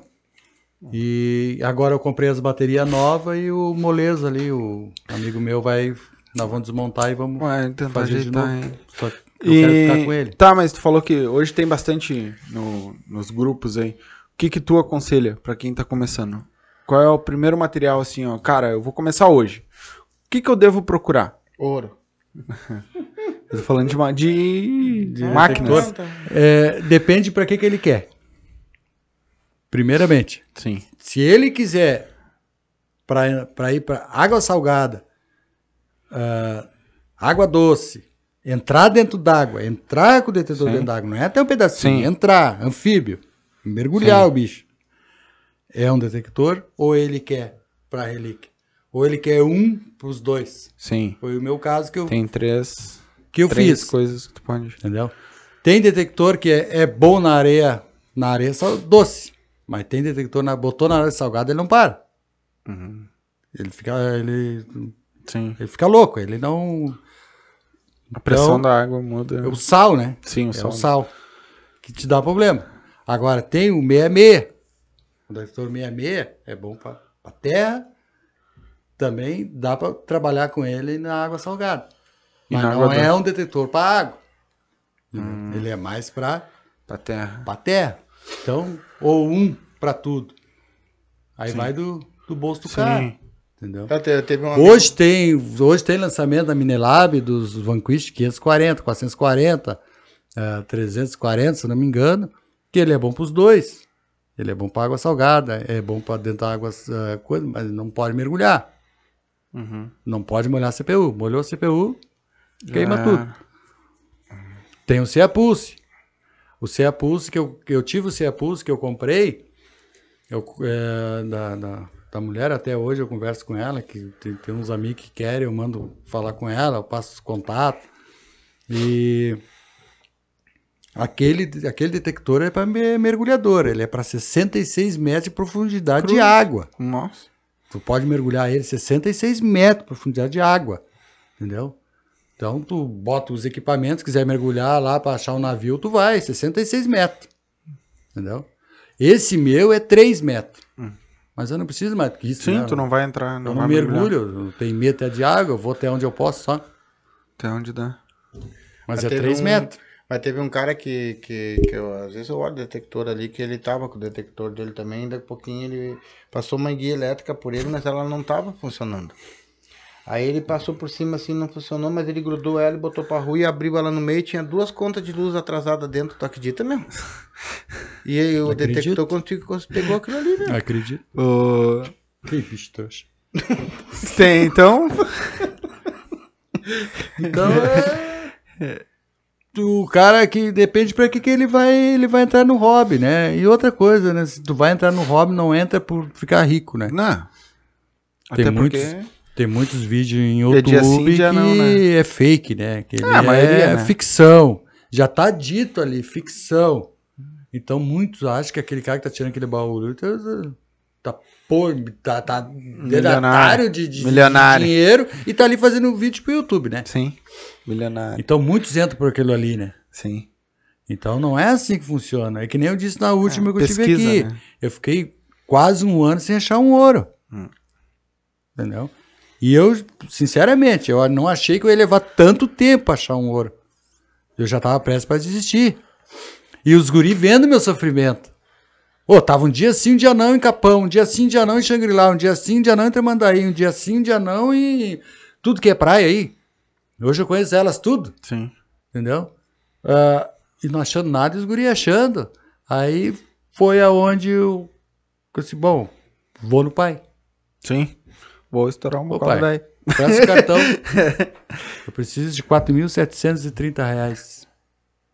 E agora eu comprei as baterias novas e o moleza ali, o amigo meu vai, nós vamos desmontar e vamos tentar fazer de novo. Só eu quero ficar com ele. Tá, mas tu falou que hoje tem bastante no- nos grupos aí. O que que tu aconselha pra quem tá começando? Qual é o primeiro material assim, ó? Cara, eu vou começar hoje. O que que eu devo procurar? Ouro. Eu tô falando de, ma- de, máquinas. Então, tá. É, depende para que, que ele quer. Primeiramente, Sim. se ele quiser para ir para água salgada, ah, água doce, entrar dentro d'água, entrar com o detetor Sim. dentro d'água, não é até um pedacinho, Sim. entrar, anfíbio, mergulhar o bicho. É um detector ou ele quer para relíquia? Ou ele quer um para os dois? Sim. Foi o meu caso que eu, Tem três, que eu três fiz. coisas que tu pode. Entendeu? Tem detector que é, é bom na areia, na areia só doce. Mas tem detector na botou na areia salgada, ele não para. Uhum. Ele fica ele, Sim. ele fica louco, ele não A pressão Então, da água muda. é o sal, né? Sim, o é sal. o sal que te dá problema. Agora tem o 66. O detector 66 é bom para terra. Também dá para trabalhar com ele na água salgada. E Mas não é doce? um detector para água. Hum. Ele é mais para Pra terra. para terra. Então, ou um para tudo. Aí vai do, do bolso do cara. Entendeu? Tá, uma Hoje tem, hoje tem lançamento da Minelab dos Vanquish 540, 440, eh, 340, se não me engano, que ele é bom para os dois. Ele é bom para água salgada, é bom para dentro da água, coisa, mas não pode mergulhar. Uhum. Não pode molhar a CPU. Molhou a CPU, queima Ah, tudo. Tem o CA Pulse. O CA Pulse, que eu, que eu tive o CA Pulse que eu comprei, eu, é, da, da, da mulher, até hoje eu converso com ela, que tem, tem uns amigos que querem, eu mando falar com ela, eu passo os contatos. E aquele, aquele detector é para mergulhador, ele é para 66 metros de profundidade de Cruz. água. Nossa. Tu pode mergulhar ele 66 metros de profundidade de água, entendeu? Então tu bota os equipamentos, quiser mergulhar lá para achar um navio, tu vai, 66 metros, entendeu? Esse meu é 3 metros, Mas eu não preciso mais que isso. Sim, né? tu não vai entrar. Eu não vai mergulhar. mergulho, eu tenho medo até de água, eu vou até onde eu posso só. Até onde dá. Mas Mas é teve 3 um- metros. Mas teve um cara que, que, que eu, às vezes eu olho o detector ali, que ele tava com o detector dele também, daqui a pouquinho ele passou uma guia elétrica por ele, mas ela não tava funcionando. Aí ele passou por cima assim, não funcionou, mas ele grudou ela e botou pra rua e abriu ela no meio, tinha duas contas de luz atrasadas dentro, tu acredita mesmo? E aí o Acredito. detector contigo pegou aquilo ali, né? Acredito. O... Que bicho trouxa. Tem, então. Então é. O cara que depende pra que, que ele vai ele vai entrar no hobby, né? E outra coisa, né? Se tu vai entrar no hobby, não entra por ficar rico, né? Não. Tem Até muitos, porque. Tem muitos vídeos em É YouTube sim, que não, né? é fake, né? Que ele É, a maioria, é né? ficção. Já tá dito ali, ficção. Então muitos acham que aquele cara que tá tirando aquele baú tá, tá, por, tá, tá milionário de, de- de Milionário. dinheiro e tá ali fazendo um vídeo pro YouTube, né? Sim. Milionário. Então muitos entram por aquilo ali, né? Sim. Então não é assim que funciona. É que nem eu disse na última que eu tive pesquisa, aqui. né? Eu fiquei quase um ano sem achar um ouro. Hum. Entendeu? E eu, sinceramente, eu não achei que eu ia levar tanto tempo achar um ouro. Eu já tava prestes pra desistir. E os guri vendo meu sofrimento. Ô, tava um dia sim, um dia não em Capão, um dia sim, um dia não em Xangri-Lá, um dia sim, um dia não em Tramandaí, um dia sim, um dia não em tudo que é praia aí. Hoje eu conheço elas tudo Sim. entendeu? Ah, e não achando nada e os guri achando. Aí foi aonde eu eu disse, bom, vou no pai. Sim. Vou estourar um Ô, pai. daí. Presta o cartão. eu preciso de 4.730 reais.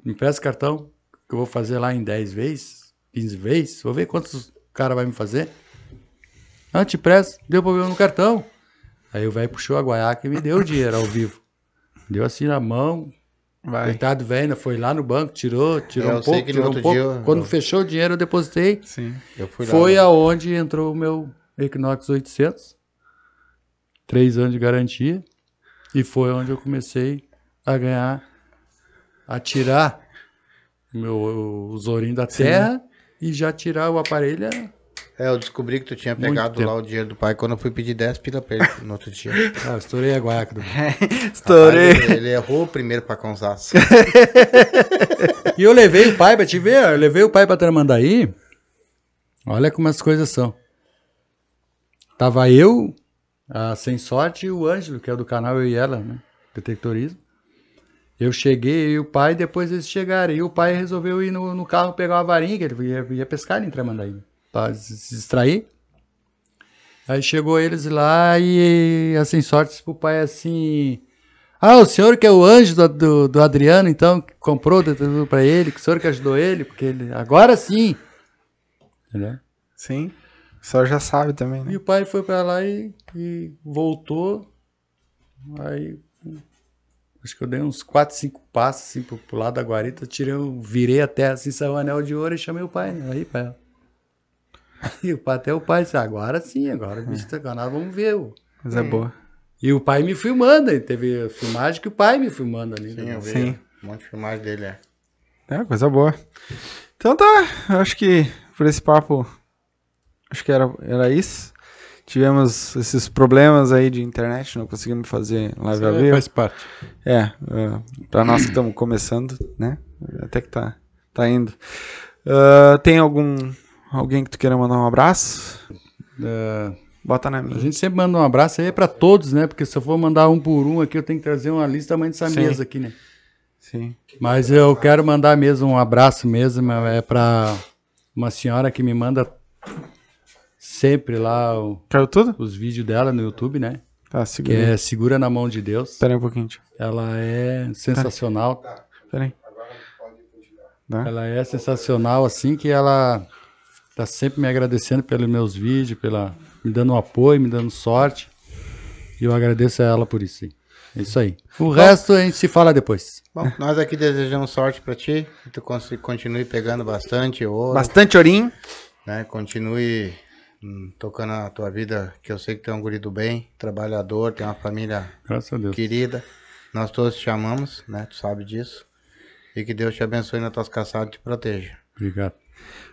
Me presta o cartão, que eu vou fazer lá em 10 vezes, 15 vezes. Vou ver quantos o cara vai me fazer. Ah, te presto. Deu problema no cartão. Aí o velho puxou a guaiaca e me deu o dinheiro ao vivo. Deu assim na mão, Vai. Coitado velho, ainda foi lá no banco, tirou, tirou É, eu um sei pouco, tirou um pouco. dia eu- Quando eu- fechou o dinheiro, eu depositei. Sim. Eu fui lá. Foi né? aonde entrou o meu Equinox 800. Três anos de garantia. E foi onde eu comecei a ganhar, a tirar o meu, os ourinhos da terra e já tirar o aparelho. É, eu descobri que tu tinha pegado lá o dinheiro do pai quando eu fui pedir 10 pila pra ele no outro dia. Ah, estourei a guaiaca do Estourei. Rapaz, ele, ele errou o primeiro pra Consaço. E eu levei o pai pra te ver, eu levei o pai pra Tramandaí. Olha como as coisas são. Tava eu, a Sem Sorte e o Ângelo, que é do canal Eu e Ela, né? Detectorismo. Eu cheguei, e o pai, depois eles chegaram. E o pai resolveu ir no, no carro pegar uma varinha, que ele ia, ia pescar em Tramandaí, pra se distrair. Aí chegou eles lá e a Sem Sorte pro pai assim... Ah, o senhor que é o anjo do, do, do Adriano, então, que comprou tudo pra ele, que o senhor que ajudou ele, porque ele. Agora sim! Entendeu? Sim. O senhor já sabe também, E né? o pai foi pra lá e, e voltou. Aí. Acho que eu dei uns 4, 5 passos assim pro, pro lado da guarita, tirei, um- virei a terra assim, saiu o anel de ouro e chamei o pai. né? Aí, pai. E o pai, até o pai disse, agora sim, agora o bicho tá ganhado, vamos ver. ô." Mas é boa. E o pai me filmando, aí teve filmagem que o pai me filmando ali. Sim, né? eu vi. Sim. Um monte de filmagem dele, é. É, coisa boa. Então tá, eu acho que por esse papo, acho que era, era isso. Tivemos esses problemas aí de internet, não conseguimos fazer live ao Isso vivo. faz parte. É, é, pra nós que estamos começando, né? Até que tá, tá indo. Ah, tem algum alguém que tu queira mandar um abraço? É, Bota na A minha. gente sempre manda um abraço aí pra todos, né? Porque se eu for mandar um por um aqui, eu tenho que trazer uma lista tamanho dessa Sim. mesa aqui, né? Sim. Mas eu quero mandar mesmo um abraço mesmo, é pra uma senhora que me manda sempre lá o- Caiu tudo? os vídeos dela no YouTube, né? Tá, Que segura. aí. é Segura na Mão de Deus. Espera aí um pouquinho. tio. Ela é sensacional. Espera aí. Tá? Ela é sensacional, assim, que ela tá sempre me agradecendo pelos meus vídeos, pela, me dando um apoio, me dando sorte. E eu agradeço a ela por isso. sim. É isso aí. O resto a gente se fala depois. Bom, nós aqui desejamos sorte pra ti, que tu cons- continue pegando bastante ouro, Bastante orim. né? Continue tocando a tua vida, que eu sei que tu é um guri do bem, trabalhador, tem uma família querida. Nós todos te amamos, né? Tu sabe disso. E que Deus te abençoe nas tuas caçadas e te proteja. Obrigado.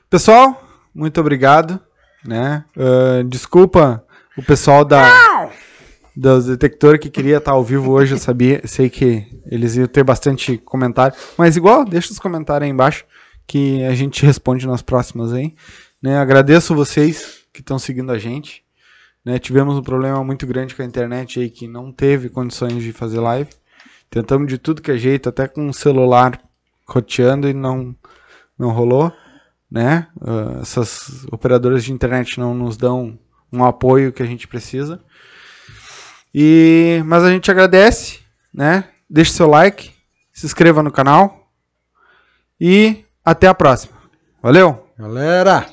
Pessoal, muito obrigado. né? Ah, desculpa o pessoal da dos detectores que queria estar ao vivo hoje, eu sabia, sei que eles iam ter bastante comentário, mas igual, deixa os comentários aí embaixo que a gente responde nas próximas aí, né? Agradeço vocês que estão seguindo a gente, né? Tivemos um problema muito grande com a internet aí que não teve condições de fazer live. Tentamos de tudo que é jeito, até com o celular roteando e não não rolou, né? Ah, essas operadoras de internet não nos dão um apoio que a gente precisa. E mas a gente agradece, né? Deixe seu like, se inscreva no canal e até a próxima. Valeu. Galera!